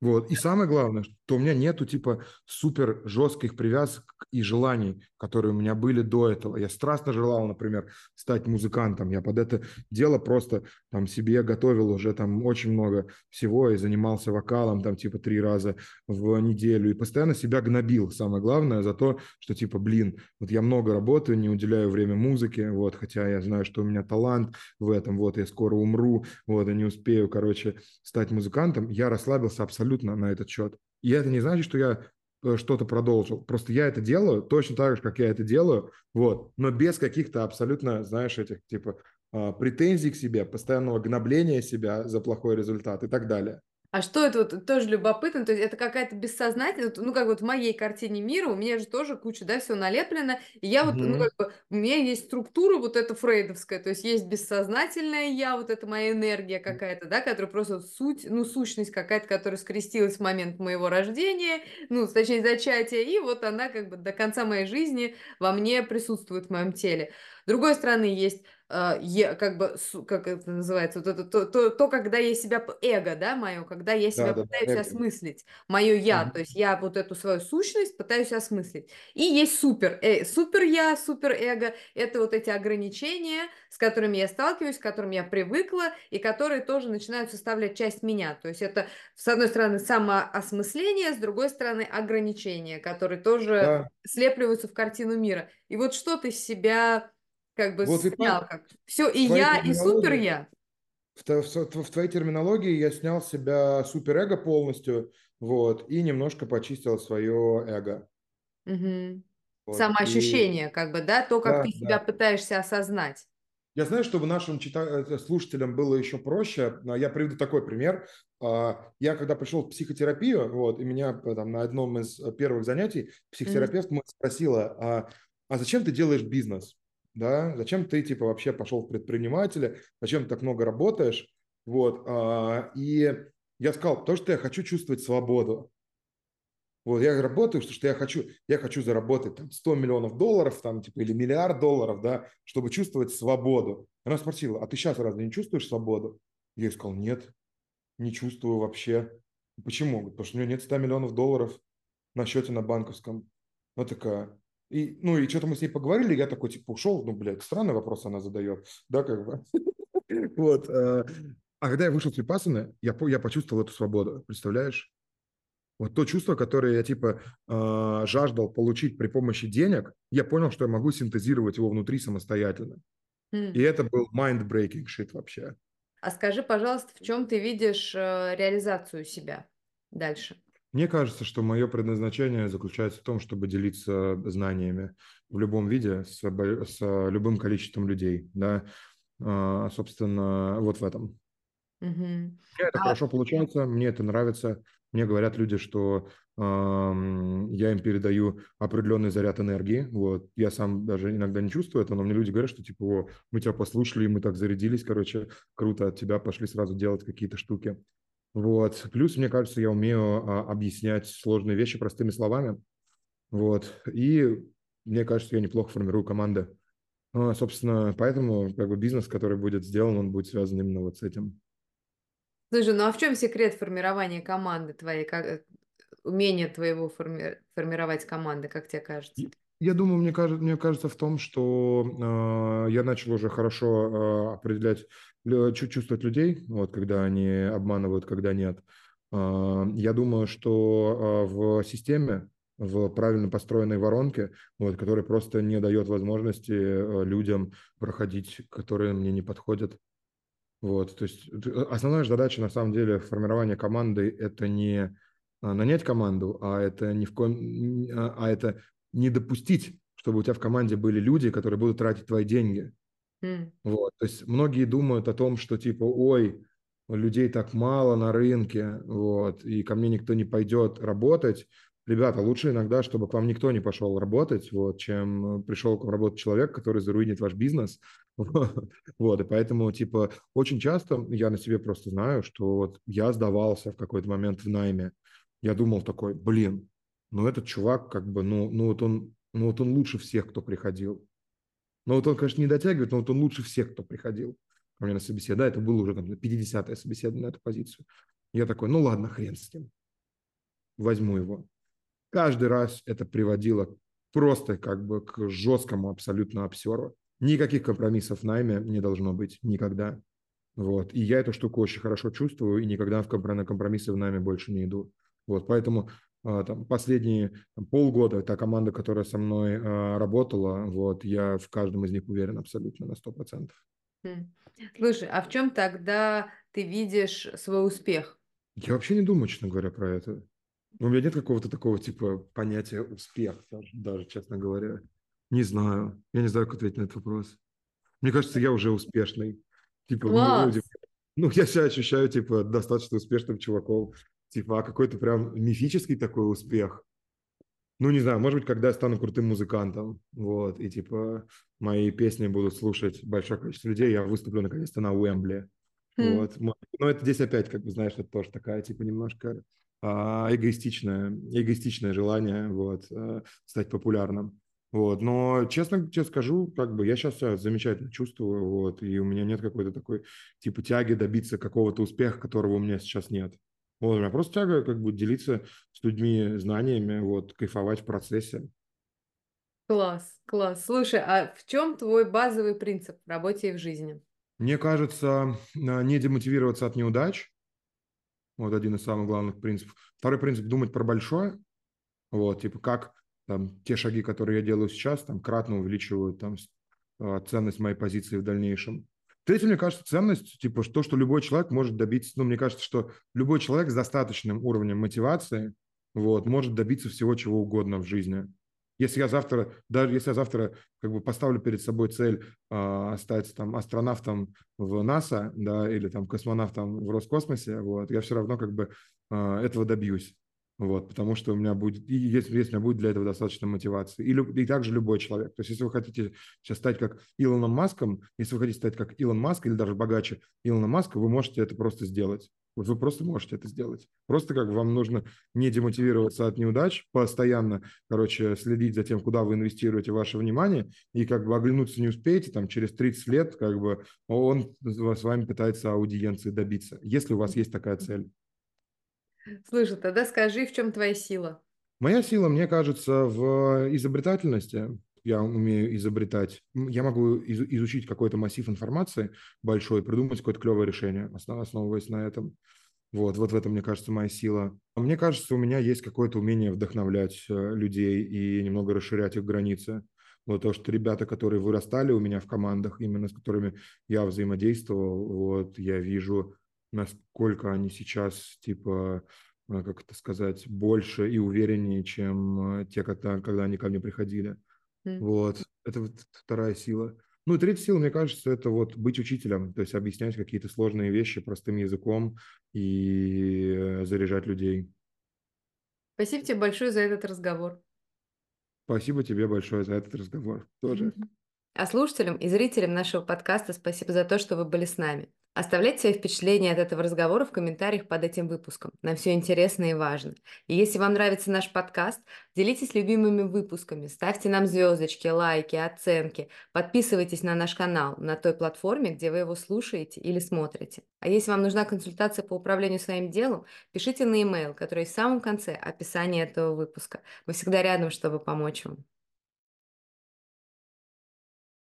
Вот. И самое главное, что у меня нету типа супер жестких привязок и желаний, которые у меня были до этого. Я страстно желал, например, стать музыкантом. Я под это дело просто там себе готовил уже там очень много всего и занимался вокалом там типа три раза в неделю и постоянно себя гнобил. Самое главное за то, что типа, блин, вот я много работаю, не уделяю время музыке, вот, хотя я знаю, что у меня талант в этом, вот, я скоро умру, вот, и не успею, короче, стать музыкантом. Я расслабился абсолютно абсолютно на этот счет. И это не значит, что я э, что-то продолжил. Просто я это делаю точно так же, как я это делаю, вот, но без каких-то абсолютно, знаешь, этих типа а, претензий к себе, постоянного гнобления себя за плохой результат и так далее.
А что это вот тоже любопытно, то есть это какая-то бессознательная, ну как вот в моей картине мира у меня же тоже куча, да, все налеплено, и я вот, ну
Мгм.
как бы, у меня есть структура вот эта фрейдовская, то есть есть бессознательное я, вот это моя энергия какая-то, да, которая просто вот суть, ну сущность какая-то, которая скрестилась в момент моего рождения, ну, точнее, зачатия, и вот она как бы до конца моей жизни во мне присутствует в моем теле. С другой стороны, есть я как бы, как это называется, вот это то то то, когда я себя эго, да, мое, когда я себя
Да-да-да,
пытаюсь
эго.
осмыслить, мое я,
Мгм.
то есть я вот эту свою сущность пытаюсь осмыслить. И есть супер, э, супер я, супер эго- это вот эти ограничения, с которыми я сталкиваюсь, к которым я привыкла и которые тоже начинают составлять часть меня. То есть это, с одной стороны, самоосмысление, с другой стороны, ограничения, которые тоже
Да.
слепливаются в картину мира. И вот что ты с себя как бы
Вот и
снял как? Все и я, и супер я?
В, в в твоей терминологии я снял с себя суперэго полностью, вот, и немножко почистил свое эго.
Мгм.
Вот, и
Самоощущение как бы, да? То, как
да,
ты себя
да.
пытаешься осознать.
Я знаю, чтобы нашим чита- э, слушателям было еще проще, я приведу такой пример. А, Я когда пришел в психотерапию, вот, и меня э, там, на одном из э, первых занятий психотерапевт мой спросила, а, а зачем ты делаешь бизнес? Да, зачем ты типа вообще пошел в предпринимателя, зачем ты так много работаешь? Вот, а, и я сказал, потому что я хочу чувствовать свободу. Вот я работаю, что, что я хочу, я хочу заработать там 100 миллионов долларов, там, типа, или миллиард долларов, да, чтобы чувствовать свободу. Она спросила, а ты сейчас разве не чувствуешь свободу? Я ей сказал, нет, не чувствую вообще. Почему? Потому что у меня нет 100 миллионов долларов на счете на банковском. Она такая, и, ну, и что-то мы с ней поговорили, я такой, типа, ушел, ну, блядь, странный вопрос она задает, да, как бы. [laughs] Вот. э, А когда я вышел с Випассаны, я, я почувствовал эту свободу, представляешь? Вот то чувство, которое я типа э, жаждал получить при помощи денег, я понял, что я могу синтезировать его внутри самостоятельно. И
М.
это был mind-breaking shit вообще.
А скажи, пожалуйста, в чем ты видишь, э, реализацию себя дальше?
Мне кажется, что мое предназначение заключается в том, чтобы делиться знаниями в любом виде с, с любым количеством людей. Да? А, собственно, вот в этом.
Мгм.
Мне это
А
хорошо получается, мне это нравится. Мне говорят люди, что ам, я им передаю определенный заряд энергии. Вот. Я сам даже иногда не чувствую это, но мне люди говорят, что типа, О, мы тебя послушали, мы так зарядились, короче, круто от тебя, пошли сразу делать какие-то штуки. Вот. Плюс, мне кажется, я умею а, объяснять сложные вещи простыми словами. Вот. И мне кажется, я неплохо формирую команды. А, собственно, поэтому как бы бизнес, который будет сделан, он будет связан именно вот с этим.
Слушай, ну а в чем секрет формирования команды твоей, как, умение твоего форми- формировать команды, как тебе кажется?
Я думаю, мне кажется, мне кажется в том, что э, я начал уже хорошо э, определять, чувствовать людей, вот, когда они обманывают, когда нет. Э, я думаю, что э, в системе, в правильно построенной воронке, вот, которая просто не дает возможности э, людям проходить, которые мне не подходят. Вот, то есть э, основная же задача на самом деле формирования команды– это не а, нанять команду, а это ни в коем, а а это не допустить, чтобы у тебя в команде были люди, которые будут тратить твои деньги. Вот, то есть многие думают о том, что типа, ой, людей так мало на рынке, вот, и ко мне никто не пойдет работать. Ребята, лучше иногда, чтобы к вам никто не пошел работать, вот, чем пришел к вам работать человек, который заруинит ваш бизнес. [laughs] Вот, и поэтому, типа, очень часто я на себе просто знаю, что вот я сдавался в какой-то момент в найме. Я думал такой, блин, ну этот чувак как бы, ну, ну вот он, ну вот он лучше всех, кто приходил. Но вот он, конечно, не дотягивает, но вот он лучше всех, кто приходил ко мне на собеседование. Да, это было уже там 50-е собеседование на эту позицию. Я такой, ну ладно, хрен с ним, возьму его. Каждый раз это приводило просто как бы к жесткому абсолютно обсеру. Никаких компромиссов в найме не должно быть никогда. Вот. И я эту штуку очень хорошо чувствую, и никогда в компро- на компромиссы в найме больше не иду. Вот. Поэтому там, последние там, полгода та команда, которая со мной а, работала, вот, я в каждом из них уверен абсолютно на 100%.
м. Слушай, а в чем тогда ты видишь свой успех?
Я вообще не думаю, честно говоря, про это. У меня нет какого-то такого типа понятия успех, даже, даже, честно говоря. Не знаю. Я не знаю, как ответить на этот вопрос. Мне кажется, я уже успешный. Типа, ну, типа,
Класс!
Ну, я себя ощущаю, типа, достаточно успешным чуваком. Типа, а какой-то прям мифический такой успех. Ну, не знаю, может быть, когда я стану крутым музыкантом, вот, и, типа, мои песни будут слушать большое количество людей, я выступлю, наконец-то, на Уэмбле.
Хм.
Вот. Но это здесь опять, как бы, знаешь, это тоже такая, типа, немножко а, эгоистичное, эгоистичное желание, вот, а, стать популярным. Вот, но честно тебе скажу, как бы я сейчас себя замечательно чувствую, вот, и у меня нет какой-то такой типа тяги добиться какого-то успеха, которого у меня сейчас нет. Вот, у меня просто тяга как бы делиться с людьми знаниями, вот, кайфовать в процессе.
Класс, класс. Слушай, а в чем твой базовый принцип в работе и в жизни?
Мне кажется, не демотивироваться от неудач. Вот один из самых главных принципов. Второй принцип – думать про большое. Вот, типа как там, те шаги, которые я делаю сейчас, там, кратно увеличивают там, а, ценность моей позиции в дальнейшем. Третье, мне кажется, ценность, типа, то, что любой человек может добиться, ну, мне кажется, что любой человек с достаточным уровнем мотивации, вот, может добиться всего, чего угодно в жизни. Если я завтра, даже если я завтра как бы поставлю перед собой цель э, стать там астронавтом в НАСА, да, или там космонавтом в Роскосмосе, вот, я все равно как бы э, этого добьюсь. Вот, потому что у меня будет, если, если у меня будет для этого достаточно мотивации. И, и также любой человек. То есть, если вы хотите сейчас стать как Илоном Маском, если вы хотите стать как Илон Маск или даже богаче Илона Маска, вы можете это просто сделать. Вот вы просто можете это сделать. Просто как вам нужно не демотивироваться от неудач, постоянно, короче, следить за тем, куда вы инвестируете ваше внимание, и как бы оглянуться не успеете, там, через 30 лет, как бы, он с вами пытается аудиенции добиться, если у вас есть такая цель.
Слушай, тогда скажи, в чем твоя сила?
Моя сила, мне кажется, в изобретательности. Я умею изобретать. Я могу из- изучить какой-то массив информации большой, придумать какое-то клевое решение, основываясь на этом. Вот, вот в этом, мне кажется, моя сила. Мне кажется, у меня есть какое-то умение вдохновлять э, людей и немного расширять их границы. Вот то, что ребята, которые вырастали у меня в командах, именно с которыми я взаимодействовал, вот я вижу насколько они сейчас, типа, э, как это сказать, больше и увереннее, чем э, те, когда, когда они ко мне приходили. Mm. Вот, это вот вторая сила. Ну и третья сила, мне кажется, это вот быть учителем, то есть объяснять какие-то сложные вещи простым языком и э, заряжать людей.
Спасибо тебе большое за этот разговор.
Спасибо тебе большое за этот разговор тоже.
А слушателям и зрителям нашего подкаста спасибо за то, что вы были с нами. Оставляйте свои впечатления от этого разговора в комментариях под этим выпуском. Нам все интересно и важно. И если вам нравится наш подкаст, делитесь любимыми выпусками, ставьте нам звездочки, лайки, оценки, подписывайтесь на наш канал на той платформе, где вы его слушаете или смотрите. А если вам нужна консультация по управлению своим делом, пишите на e-mail, который в самом конце описания этого выпуска. Мы всегда рядом, чтобы помочь вам.